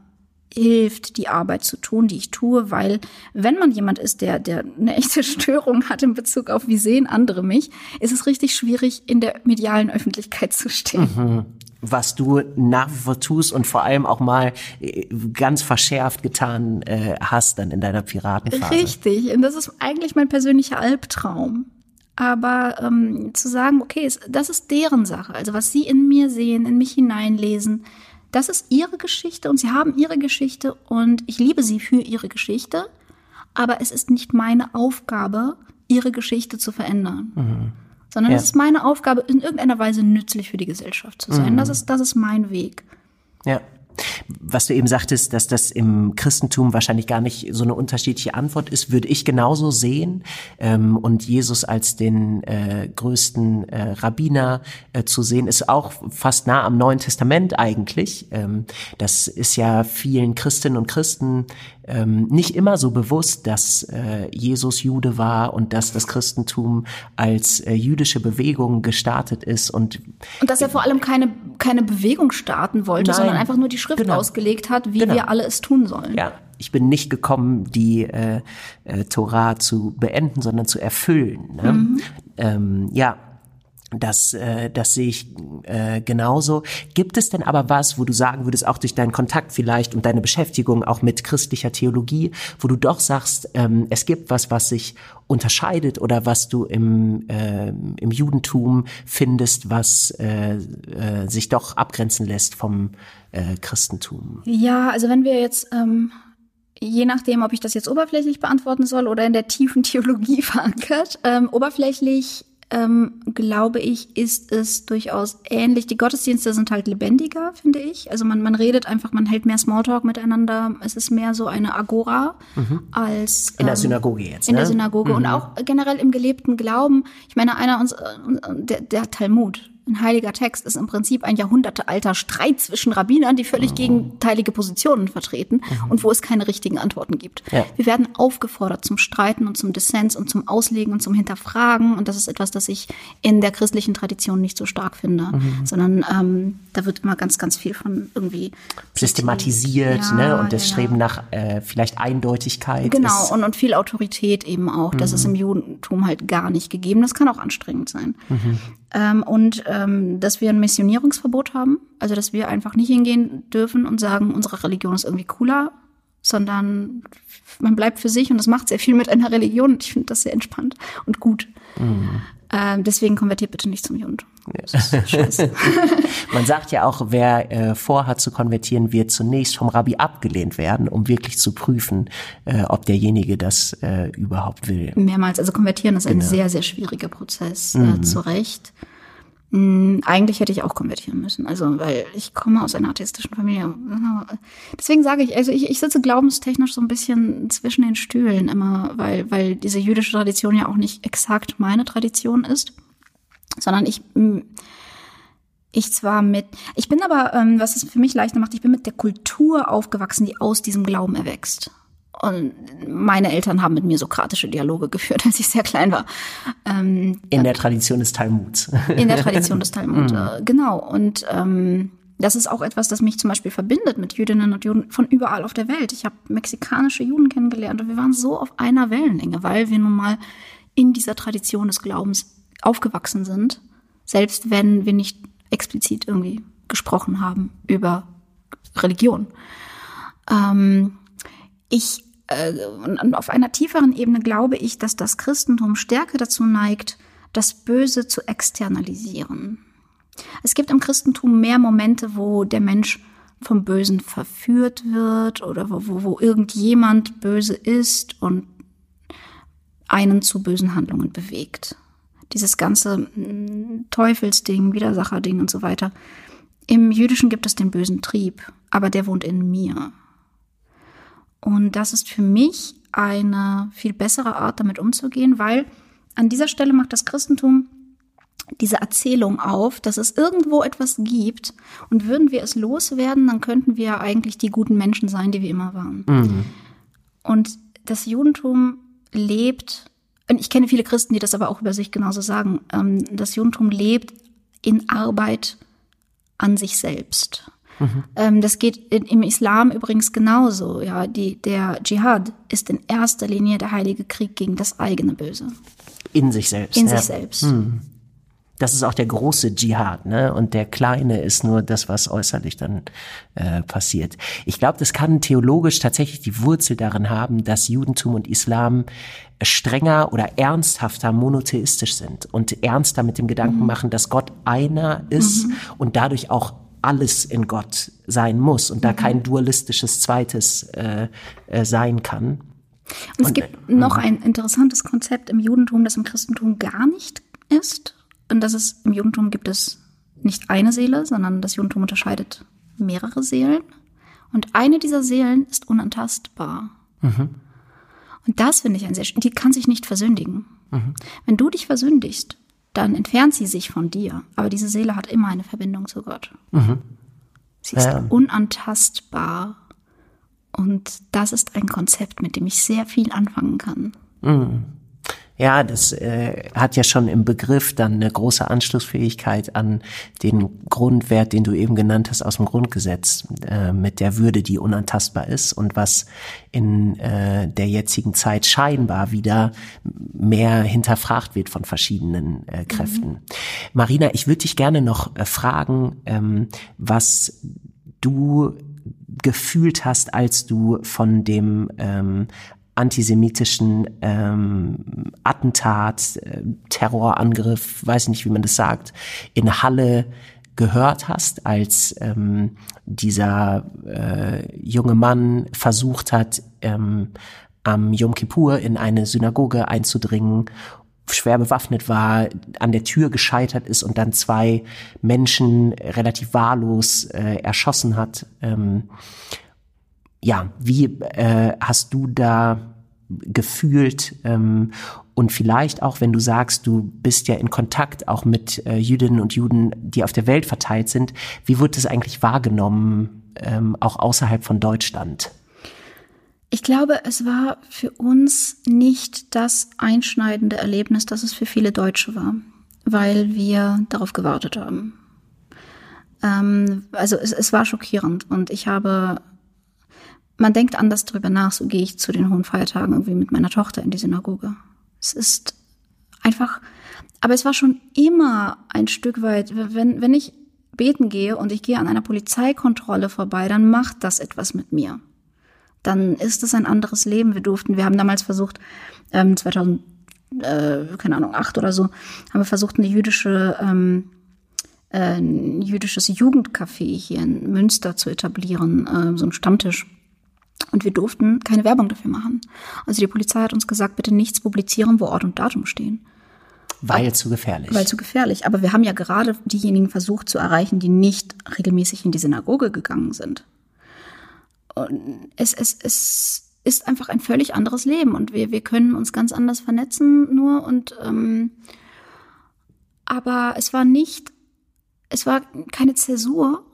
hilft, die Arbeit zu tun, die ich tue, weil wenn man jemand ist, der, der eine echte Störung hat in Bezug auf, wie sehen andere mich, ist es richtig schwierig, in der medialen Öffentlichkeit zu stehen. Was du nach wie vor tust und vor allem auch mal äh, ganz verschärft getan äh, hast dann in deiner Piratenphase. Richtig, und das ist eigentlich mein persönlicher Albtraum. Aber ähm, zu sagen, okay, das ist deren Sache, also was sie in mir sehen, in mich hineinlesen, das ist ihre Geschichte und sie haben ihre Geschichte und ich liebe sie für ihre Geschichte, aber es ist nicht meine Aufgabe, ihre Geschichte zu verändern. Sondern Ja. es ist meine Aufgabe, in irgendeiner Weise nützlich für die Gesellschaft zu sein. Das, ist, das ist mein Weg. Ja. Was du eben sagtest, dass das im Christentum wahrscheinlich gar nicht so eine unterschiedliche Antwort ist, würde ich genauso sehen. Ähm, und Jesus als den äh, größten äh, Rabbiner äh, zu sehen, ist auch fast nah am Neuen Testament eigentlich. Ähm, das ist ja vielen Christinnen und Christen ähm, nicht immer so bewusst, dass äh, Jesus Jude war und dass das Christentum als äh, jüdische Bewegung gestartet ist und Und dass er vor allem keine, keine Bewegung starten wollte, Nein. sondern einfach nur die Schrift Genau. ausgelegt hat, wie Genau. wir alle es tun sollen. Ja, ich bin nicht gekommen, die äh, äh, Torah zu beenden, sondern zu erfüllen. Ne? Ähm, ja, das, äh, das sehe ich äh, genauso. Gibt es denn aber was, wo du sagen würdest, auch durch deinen Kontakt vielleicht und deine Beschäftigung auch mit christlicher Theologie, wo du doch sagst, ähm, es gibt was, was sich unterscheidet oder was du im, äh, im Judentum findest, was äh, sich doch abgrenzen lässt vom Christentum? Ja, also wenn wir jetzt, ähm, je nachdem, ob ich das jetzt oberflächlich beantworten soll oder in der tiefen Theologie verankert, ähm, oberflächlich ähm, glaube ich, ist es durchaus ähnlich. Die Gottesdienste sind halt lebendiger, finde ich. Also man, man redet einfach, man hält mehr Smalltalk miteinander. Es ist mehr so eine Agora als In der ähm, Synagoge jetzt, in ne? der Synagoge und auch generell im gelebten Glauben. Ich meine, einer uns, äh, der, der Talmud ein heiliger Text ist im Prinzip ein jahrhundertealter Streit zwischen Rabbinern, die völlig mhm. gegenteilige Positionen vertreten mhm. und wo es keine richtigen Antworten gibt. Ja. Wir werden aufgefordert zum Streiten und zum Dissens und zum Auslegen und zum Hinterfragen. Und das ist etwas, das ich in der christlichen Tradition nicht so stark finde, mhm. sondern ähm, da wird immer ganz, ganz viel von irgendwie systematisiert ja, ne? und das ja, Streben nach äh, vielleicht Eindeutigkeit. Genau, und, und viel Autorität eben auch. Das ist im mhm. Judentum halt gar nicht gegeben. Das kann auch anstrengend sein. Mhm. Ähm, und ähm, dass wir ein Missionierungsverbot haben, also dass wir einfach nicht hingehen dürfen und sagen, unsere Religion ist irgendwie cooler, sondern man bleibt für sich und das macht sehr viel mit einer Religion ich finde das sehr entspannt und gut. Mhm. Ähm, deswegen konvertiert bitte nicht zum. Ja. Man sagt ja auch, wer äh, vorhat zu konvertieren, wird zunächst vom Rabbi abgelehnt werden, um wirklich zu prüfen, äh, ob derjenige das äh, überhaupt will. Mehrmals. Also konvertieren ist genau. ein sehr, sehr schwieriger Prozess, äh, mhm. zu Recht. Hm, eigentlich hätte ich auch konvertieren müssen, also weil ich komme aus einer atheistischen Familie. Deswegen sage ich, also ich, ich sitze glaubenstechnisch so ein bisschen zwischen den Stühlen immer, weil, weil diese jüdische Tradition ja auch nicht exakt meine Tradition ist, sondern ich hm, ich zwar mit, ich bin aber, ähm, was es für mich leichter macht, ich bin mit der Kultur aufgewachsen, die aus diesem Glauben erwächst. Und meine Eltern haben mit mir sokratische Dialoge geführt, als ich sehr klein war. Ähm, in der Tradition des Talmuds. In der Tradition des Talmud, mhm. genau. Und ähm, das ist auch etwas, das mich zum Beispiel verbindet mit Jüdinnen und Juden von überall auf der Welt. Ich habe mexikanische Juden kennengelernt und wir waren so auf einer Wellenlänge, weil wir nun mal in dieser Tradition des Glaubens aufgewachsen sind, selbst wenn wir nicht explizit irgendwie gesprochen haben über Religion. Ähm, ich äh, und auf einer tieferen Ebene glaube ich, dass das Christentum stärker dazu neigt, das Böse zu externalisieren. Es gibt im Christentum mehr Momente, wo der Mensch vom Bösen verführt wird oder wo, wo, wo irgendjemand böse ist und einen zu bösen Handlungen bewegt. Dieses ganze mm, Teufelsding, Widersacherding und so weiter. Im Jüdischen gibt es den bösen Trieb, aber der wohnt in mir. Und das ist für mich eine viel bessere Art, damit umzugehen, weil an dieser Stelle macht das Christentum diese Erzählung auf, dass es irgendwo etwas gibt und würden wir es loswerden, dann könnten wir eigentlich die guten Menschen sein, die wir immer waren. Mhm. Und das Judentum lebt, und ich kenne viele Christen, die das aber auch über sich genauso sagen, ähm, das Judentum lebt in Arbeit an sich selbst. Mhm. Ähm, das geht in, im Islam übrigens genauso. Ja, die, der Dschihad ist in erster Linie der heilige Krieg gegen das eigene Böse. In sich selbst. In ja. sich selbst. Mhm. Das ist auch der große Dschihad, ne? Und der kleine ist nur das, was äußerlich dann äh, passiert. Ich glaube, das kann theologisch tatsächlich die Wurzel darin haben, dass Judentum und Islam strenger oder ernsthafter monotheistisch sind und ernster mit dem Gedanken mhm. machen, dass Gott einer ist mhm. und dadurch auch alles in Gott sein muss und da mhm. kein dualistisches zweites äh, äh, sein kann. Und es und, gibt äh, noch mhm. ein interessantes Konzept im Judentum, das im Christentum gar nicht ist. Und das ist, im Judentum gibt es nicht eine Seele, sondern das Judentum unterscheidet mehrere Seelen. Und eine dieser Seelen ist unantastbar. Mhm. Und das finde ich ein sehr, die kann sich nicht versündigen. Mhm. Wenn du dich versündigst, dann entfernt sie sich von dir. Aber diese Seele hat immer eine Verbindung zu Gott. Mhm. Sie ist ja. unantastbar. Und das ist ein Konzept, mit dem ich sehr viel anfangen kann. Mhm. Ja, das äh, hat ja schon im Begriff dann eine große Anschlussfähigkeit an den Grundwert, den du eben genannt hast aus dem Grundgesetz, äh, mit der Würde, die unantastbar ist und was in äh, der jetzigen Zeit scheinbar wieder mehr hinterfragt wird von verschiedenen äh, Kräften. Mhm. Marina, ich würde dich gerne noch äh, fragen, ähm, was du gefühlt hast, als du von dem ähm, antisemitischen ähm, Attentat, äh, Terrorangriff, weiß nicht, wie man das sagt, in Halle gehört hast, als ähm, dieser äh, junge Mann versucht hat, ähm, am Yom Kippur in eine Synagoge einzudringen, schwer bewaffnet war, an der Tür gescheitert ist und dann zwei Menschen relativ wahllos äh, erschossen hat. Ähm, ja, wie äh, hast du da gefühlt ähm, Und vielleicht auch, wenn du sagst, du bist ja in Kontakt auch mit äh, Jüdinnen und Juden, die auf der Welt verteilt sind, wie wird es eigentlich wahrgenommen, ähm, auch außerhalb von Deutschland? Ich glaube, es war für uns nicht das einschneidende Erlebnis, das es für viele Deutsche war, weil wir darauf gewartet haben. Ähm, also es, es war schockierend und ich habe, man denkt anders drüber nach, so gehe ich zu den hohen Feiertagen irgendwie mit meiner Tochter in die Synagoge. Es ist einfach, aber es war schon immer ein Stück weit, wenn, wenn ich beten gehe und ich gehe an einer Polizeikontrolle vorbei, dann macht das etwas mit mir dann ist es ein anderes Leben. Wir durften, wir haben damals versucht, ähm, 2000, äh, keine Ahnung, acht oder so, haben wir versucht, eine jüdische, ähm, äh, ein jüdisches Jugendcafé hier in Münster zu etablieren, äh, so ein Stammtisch. Und wir durften keine Werbung dafür machen. Also die Polizei hat uns gesagt, bitte nichts publizieren, wo Ort und Datum stehen. Weil zu gefährlich. Weil zu gefährlich. Aber wir haben ja gerade diejenigen versucht zu erreichen, die nicht regelmäßig in die Synagoge gegangen sind. Und es, es, es ist einfach ein völlig anderes Leben und wir, wir können uns ganz anders vernetzen nur und ähm, aber es war nicht, es war keine Zäsur,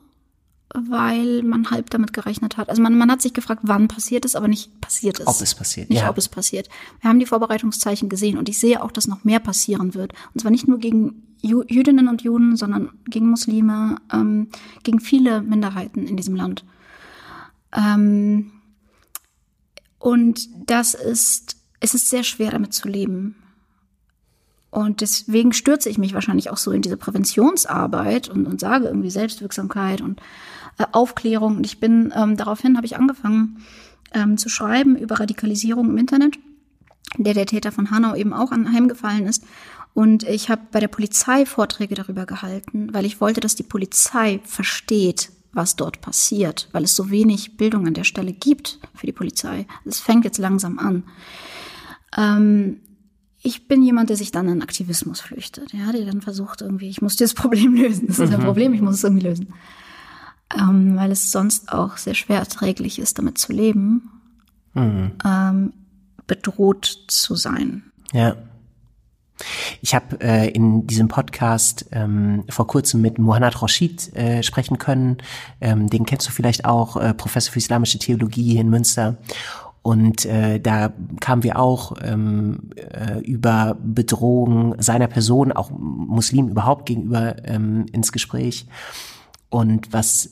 weil man halb damit gerechnet hat. Also man, man hat sich gefragt, wann passiert es, aber nicht passiert es. Ob es passiert. Nicht ja. ob es passiert. Wir haben die Vorbereitungszeichen gesehen und ich sehe auch, dass noch mehr passieren wird. Und zwar nicht nur gegen Jüdinnen und Juden, sondern gegen Muslime, ähm, gegen viele Minderheiten in diesem Land. Ähm, und das ist, es ist sehr schwer damit zu leben. Und deswegen stürze ich mich wahrscheinlich auch so in diese Präventionsarbeit und, und sage irgendwie Selbstwirksamkeit und äh, Aufklärung. Und ich bin ähm, daraufhin habe ich angefangen ähm, zu schreiben über Radikalisierung im Internet, der der Täter von Hanau eben auch anheimgefallen ist. Und ich habe bei der Polizei Vorträge darüber gehalten, weil ich wollte, dass die Polizei versteht, was dort passiert, weil es so wenig Bildung an der Stelle gibt für die Polizei. Es fängt jetzt langsam an. Ähm, ich bin jemand, der sich dann in Aktivismus flüchtet, ja, der dann versucht irgendwie, ich muss dieses Problem lösen. Das ist mhm. ein Problem, ich muss es irgendwie lösen. Ähm, weil es sonst auch sehr schwer erträglich ist, damit zu leben, mhm. ähm, bedroht zu sein. Ja. Ich habe äh, in diesem Podcast ähm, vor kurzem mit Mohanad Rashid äh, sprechen können. Ähm, den kennst du vielleicht auch, äh, Professor für islamische Theologie hier in Münster. Und äh, da kamen wir auch ähm, äh, über Bedrohung seiner Person, auch Muslimen überhaupt gegenüber ähm, ins Gespräch. Und was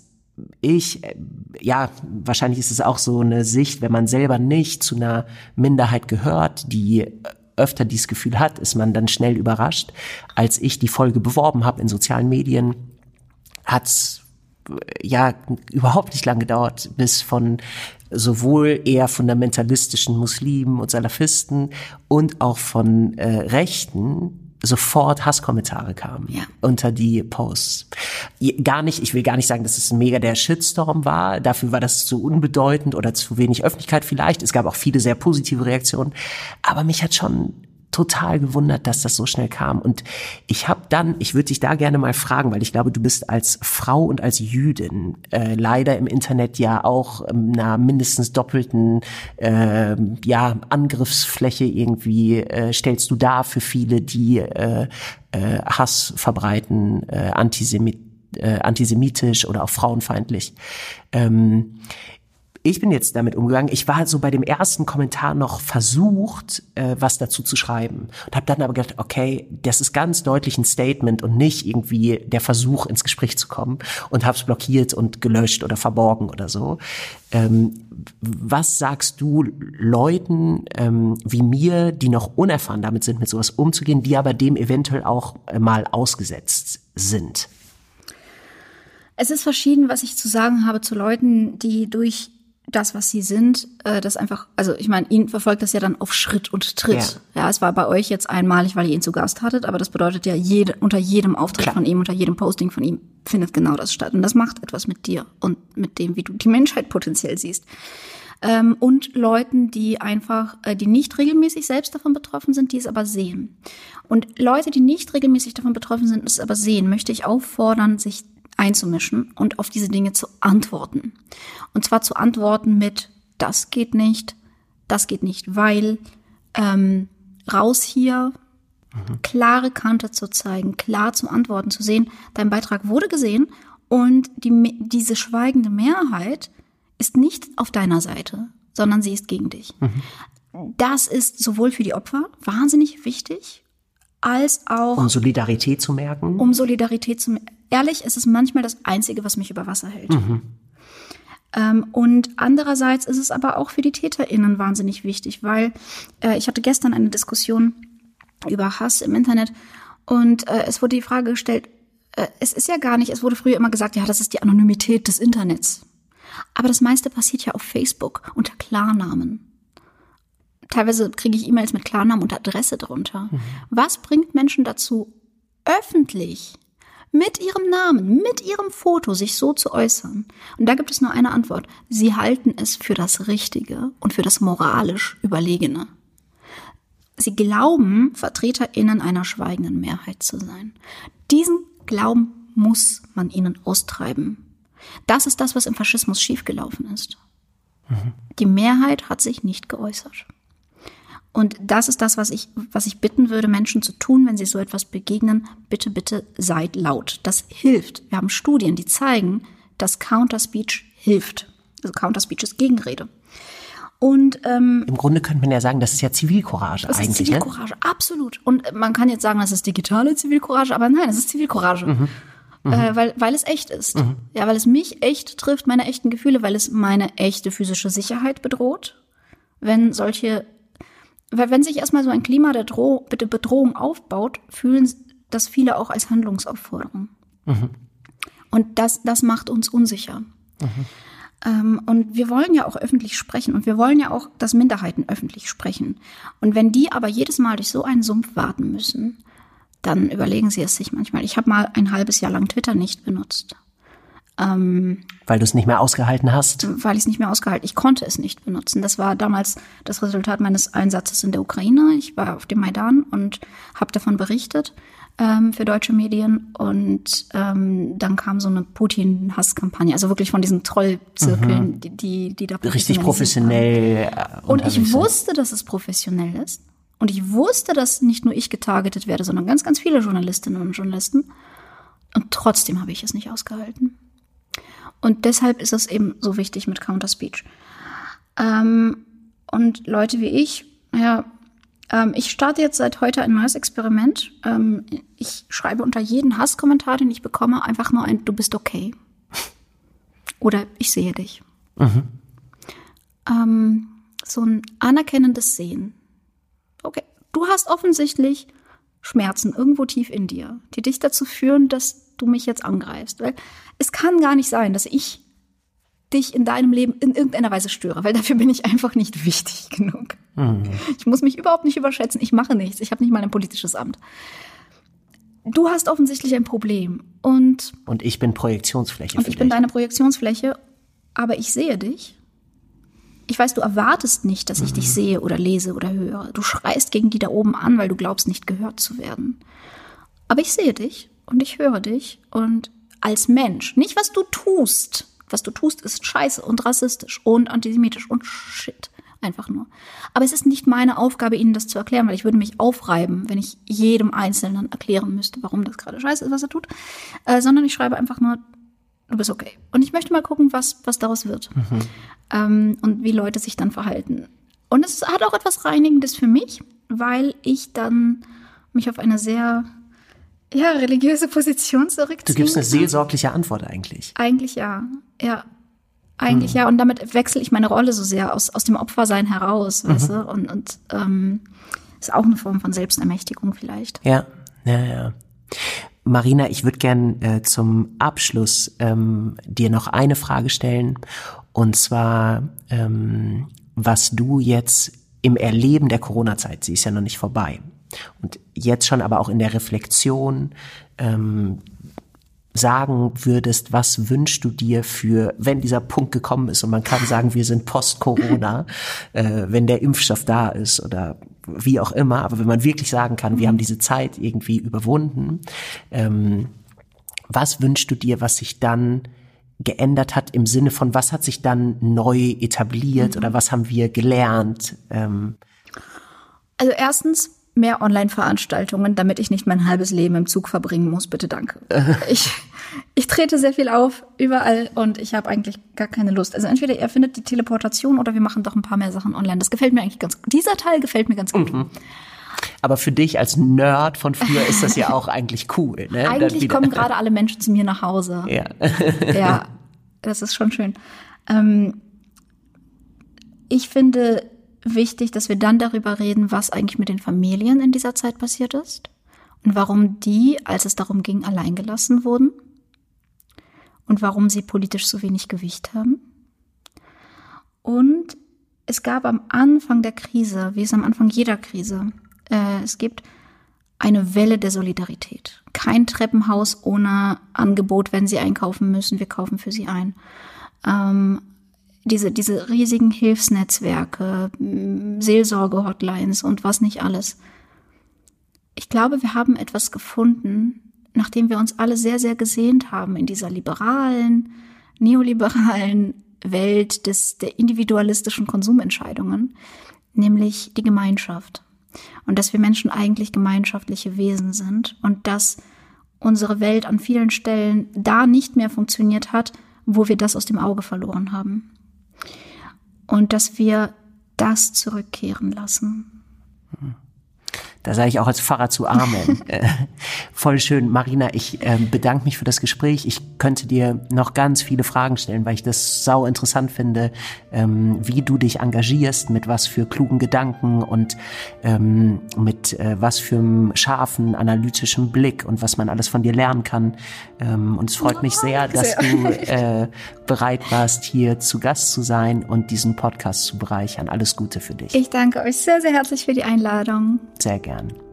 ich, äh, ja, wahrscheinlich ist es auch so eine Sicht, wenn man selber nicht zu einer Minderheit gehört, die öfter dieses Gefühl hat, ist man dann schnell überrascht. Als ich die Folge beworben habe in sozialen Medien, hat's ja überhaupt nicht lang gedauert, bis von sowohl eher fundamentalistischen Muslimen und Salafisten und auch von äh, Rechten sofort Hasskommentare kamen ja. unter die Posts. Gar nicht, ich will gar nicht sagen, dass es ein mega der Shitstorm war. Dafür war das zu unbedeutend oder zu wenig Öffentlichkeit vielleicht. Es gab auch viele sehr positive Reaktionen. Aber mich hat schon total gewundert, dass das so schnell kam. Und ich habe dann, ich würde dich da gerne mal fragen, weil ich glaube, du bist als Frau und als Jüdin äh, leider im Internet ja auch ähm, einer mindestens doppelten äh, ja, Angriffsfläche irgendwie äh, stellst du da für viele, die äh, äh, Hass verbreiten, äh, Antisemit, äh, antisemitisch oder auch frauenfeindlich. Ähm, ich bin jetzt damit umgegangen. Ich war so bei dem ersten Kommentar noch versucht, äh, was dazu zu schreiben und habe dann aber gedacht, okay, das ist ganz deutlich ein Statement und nicht irgendwie der Versuch ins Gespräch zu kommen und habe es blockiert und gelöscht oder verborgen oder so. Ähm, was sagst du Leuten ähm, wie mir, die noch unerfahren damit sind, mit sowas umzugehen, die aber dem eventuell auch äh, mal ausgesetzt sind? Es ist verschieden, was ich zu sagen habe zu Leuten, die durch das, was sie sind, äh, das einfach, also ich meine, ihn verfolgt das ja dann auf Schritt und Tritt. Ja. ja, es war bei euch jetzt einmalig, weil ihr ihn zu Gast hattet, aber das bedeutet ja, jede, unter jedem Auftritt Klar. von ihm, unter jedem Posting von ihm findet genau das statt. Und das macht etwas mit dir und mit dem, wie du die Menschheit potenziell siehst. Ähm, und Leuten, die einfach, äh, die nicht regelmäßig selbst davon betroffen sind, die es aber sehen. Und Leute, die nicht regelmäßig davon betroffen sind, es aber sehen, möchte ich auffordern, sich einzumischen und auf diese Dinge zu antworten. Und zwar zu antworten mit, das geht nicht, das geht nicht, weil ähm, raus hier, klare Kante zu zeigen, klar zu antworten, zu sehen, dein Beitrag wurde gesehen und die, diese schweigende Mehrheit ist nicht auf deiner Seite, sondern sie ist gegen dich. Mhm. Das ist sowohl für die Opfer wahnsinnig wichtig, als auch. Um Solidarität zu merken? Um Solidarität zu merken. Ehrlich, es ist manchmal das Einzige, was mich über Wasser hält. Mhm. Ähm, und andererseits ist es aber auch für die TäterInnen wahnsinnig wichtig, weil äh, ich hatte gestern eine Diskussion über Hass im Internet und äh, es wurde die Frage gestellt, äh, es ist ja gar nicht, es wurde früher immer gesagt, ja, das ist die Anonymität des Internets. Aber das meiste passiert ja auf Facebook unter Klarnamen. Teilweise kriege ich E-Mails mit Klarnamen und Adresse drunter. Mhm. Was bringt Menschen dazu, öffentlich mit ihrem Namen, mit ihrem Foto sich so zu äußern? Und da gibt es nur eine Antwort. Sie halten es für das Richtige und für das moralisch Überlegene. Sie glauben, VertreterInnen einer schweigenden Mehrheit zu sein. Diesen Glauben muss man ihnen austreiben. Das ist das, was im Faschismus schiefgelaufen ist. Mhm. Die Mehrheit hat sich nicht geäußert. Und das ist das, was ich, was ich bitten würde, Menschen zu tun, wenn sie so etwas begegnen. Bitte, bitte seid laut. Das hilft. Wir haben Studien, die zeigen, dass Counterspeech hilft. Also Counterspeech ist Gegenrede. Und ähm, im Grunde könnte man ja sagen, das ist ja Zivilcourage das eigentlich. Ist ne? Zivilcourage, ne? absolut. Und man kann jetzt sagen, das ist digitale Zivilcourage, aber nein, es ist Zivilcourage. Mhm. Mhm. Äh, weil, weil es echt ist. Mhm. Ja, weil es mich echt trifft, meine echten Gefühle, weil es meine echte physische Sicherheit bedroht. Wenn solche, weil wenn sich erstmal so ein Klima der Droh, Bedrohung aufbaut, fühlen das viele auch als Handlungsaufforderung. Mhm. Und das, das macht uns unsicher. Mhm. Ähm, und wir wollen ja auch öffentlich sprechen und wir wollen ja auch, dass Minderheiten öffentlich sprechen. Und wenn die aber jedes Mal durch so einen Sumpf warten müssen, dann überlegen sie es sich manchmal. Ich habe mal ein halbes Jahr lang Twitter nicht benutzt. Ähm, weil du es nicht mehr ausgehalten hast? Weil ich es nicht mehr ausgehalten. Ich konnte es nicht benutzen. Das war damals das Resultat meines Einsatzes in der Ukraine. Ich war auf dem Maidan und habe davon berichtet ähm, für deutsche Medien. Und ähm, dann kam so eine Putin-Hasskampagne, also wirklich von diesen Trollzirkeln, mhm. die, die, die da Richtig professionell. Äh, und ich wusste, dass es professionell ist. Und ich wusste, dass nicht nur ich getargetet werde, sondern ganz, ganz viele Journalistinnen und Journalisten. Und trotzdem habe ich es nicht ausgehalten. Und deshalb ist es eben so wichtig mit Counterspeech. Ähm, und Leute wie ich, ja, ähm, ich starte jetzt seit heute ein neues Experiment. Ähm, ich schreibe unter jeden Hasskommentar, den ich bekomme, einfach nur ein Du bist okay. Oder ich sehe dich. Mhm. Ähm, so ein anerkennendes Sehen. Okay, du hast offensichtlich Schmerzen irgendwo tief in dir, die dich dazu führen, dass du mich jetzt angreifst. Weil es kann gar nicht sein, dass ich dich in deinem Leben in irgendeiner Weise störe, weil dafür bin ich einfach nicht wichtig genug. Mhm. Ich muss mich überhaupt nicht überschätzen. Ich mache nichts. Ich habe nicht mal ein politisches Amt. Du hast offensichtlich ein Problem und und ich bin Projektionsfläche. Und ich bin deine Projektionsfläche, aber ich sehe dich. Ich weiß, du erwartest nicht, dass ich mhm. dich sehe oder lese oder höre. Du schreist gegen die da oben an, weil du glaubst, nicht gehört zu werden. Aber ich sehe dich und ich höre dich und als Mensch, nicht was du tust, was du tust, ist scheiße und rassistisch und antisemitisch und shit. Einfach nur. Aber es ist nicht meine Aufgabe, Ihnen das zu erklären, weil ich würde mich aufreiben, wenn ich jedem Einzelnen erklären müsste, warum das gerade scheiße ist, was er tut. Äh, sondern ich schreibe einfach nur, du bist okay. Und ich möchte mal gucken, was, was daraus wird. Mhm. Ähm, und wie Leute sich dann verhalten. Und es hat auch etwas Reinigendes für mich, weil ich dann mich auf eine sehr ja, religiöse Position zurückziehen. Du gibst eine seelsorgliche Antwort eigentlich. Eigentlich ja. Ja. Eigentlich mhm. ja. Und damit wechsle ich meine Rolle so sehr aus, aus dem Opfersein heraus, mhm. weißt du? Und, und ähm, ist auch eine Form von Selbstermächtigung vielleicht. Ja, ja, ja. Marina, ich würde gern äh, zum Abschluss ähm, dir noch eine Frage stellen. Und zwar, ähm, was du jetzt im Erleben der Corona-Zeit, sie ist ja noch nicht vorbei, und jetzt schon aber auch in der Reflexion ähm, sagen würdest, was wünschst du dir für, wenn dieser Punkt gekommen ist und man kann sagen, wir sind post-Corona, äh, wenn der Impfstoff da ist oder wie auch immer, aber wenn man wirklich sagen kann, wir haben diese Zeit irgendwie überwunden, ähm, was wünschst du dir, was sich dann geändert hat im Sinne von, was hat sich dann neu etabliert mhm. oder was haben wir gelernt? Ähm, also erstens, mehr Online-Veranstaltungen, damit ich nicht mein halbes Leben im Zug verbringen muss. Bitte danke. ich, ich trete sehr viel auf, überall und ich habe eigentlich gar keine Lust. Also entweder ihr findet die Teleportation oder wir machen doch ein paar mehr Sachen online. Das gefällt mir eigentlich ganz gut. Dieser Teil gefällt mir ganz gut. Mhm. Aber für dich als Nerd von früher ist das ja auch eigentlich cool. Ne? Eigentlich kommen gerade alle Menschen zu mir nach Hause. Ja. ja, das ist schon schön. Ähm, ich finde wichtig, dass wir dann darüber reden, was eigentlich mit den Familien in dieser Zeit passiert ist und warum die, als es darum ging, alleingelassen wurden und warum sie politisch so wenig Gewicht haben. Und es gab am Anfang der Krise, wie es am Anfang jeder Krise, äh, es gibt eine Welle der Solidarität. Kein Treppenhaus ohne Angebot, wenn Sie einkaufen müssen, wir kaufen für Sie ein. Ähm, diese, diese riesigen Hilfsnetzwerke, Seelsorge-Hotlines und was nicht alles. Ich glaube, wir haben etwas gefunden, nachdem wir uns alle sehr, sehr gesehnt haben in dieser liberalen, neoliberalen Welt des, der individualistischen Konsumentscheidungen, nämlich die Gemeinschaft. Und dass wir Menschen eigentlich gemeinschaftliche Wesen sind und dass unsere Welt an vielen Stellen da nicht mehr funktioniert hat, wo wir das aus dem Auge verloren haben und dass wir das zurückkehren lassen. Da sage ich auch als Pfarrer zu Amen. Äh, voll schön. Marina, ich äh, bedanke mich für das Gespräch. Ich könnte dir noch ganz viele Fragen stellen, weil ich das sau interessant finde, ähm, wie du dich engagierst, mit was für klugen Gedanken und ähm, mit äh, was für einem scharfen, analytischen Blick und was man alles von dir lernen kann. Ähm, und es freut mich sehr, dass du äh, bereit warst, hier zu Gast zu sein und diesen Podcast zu bereichern. Alles Gute für dich. Ich danke euch sehr, sehr herzlich für die Einladung. Sehr gerne gern.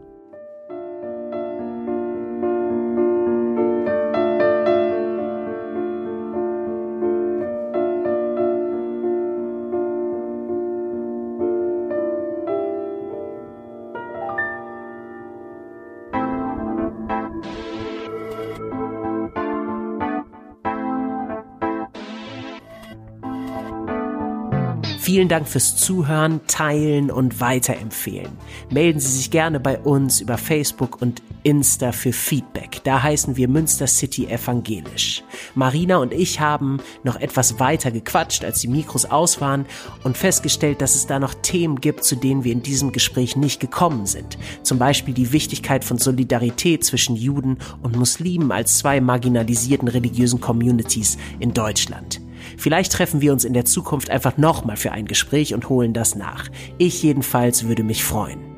Vielen Dank fürs Zuhören, Teilen und Weiterempfehlen. Melden Sie sich gerne bei uns über Facebook und Insta für Feedback. Da heißen wir Münster City Evangelisch. Marina und ich haben noch etwas weiter gequatscht, als die Mikros aus waren und festgestellt, dass es da noch Themen gibt, zu denen wir in diesem Gespräch nicht gekommen sind. Zum Beispiel die Wichtigkeit von Solidarität zwischen Juden und Muslimen als zwei marginalisierten religiösen Communities in Deutschland. Vielleicht treffen wir uns in der Zukunft einfach nochmal für ein Gespräch und holen das nach. Ich jedenfalls würde mich freuen.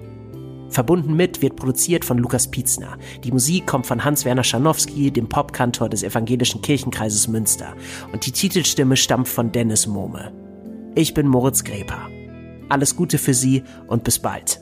Verbunden mit wird produziert von Lukas Pietzner. Die Musik kommt von Hans-Werner Scharnowski, dem Popkantor des Evangelischen Kirchenkreises Münster. Und die Titelstimme stammt von Dennis Mohme. Ich bin Moritz Greper. Alles Gute für Sie und bis bald.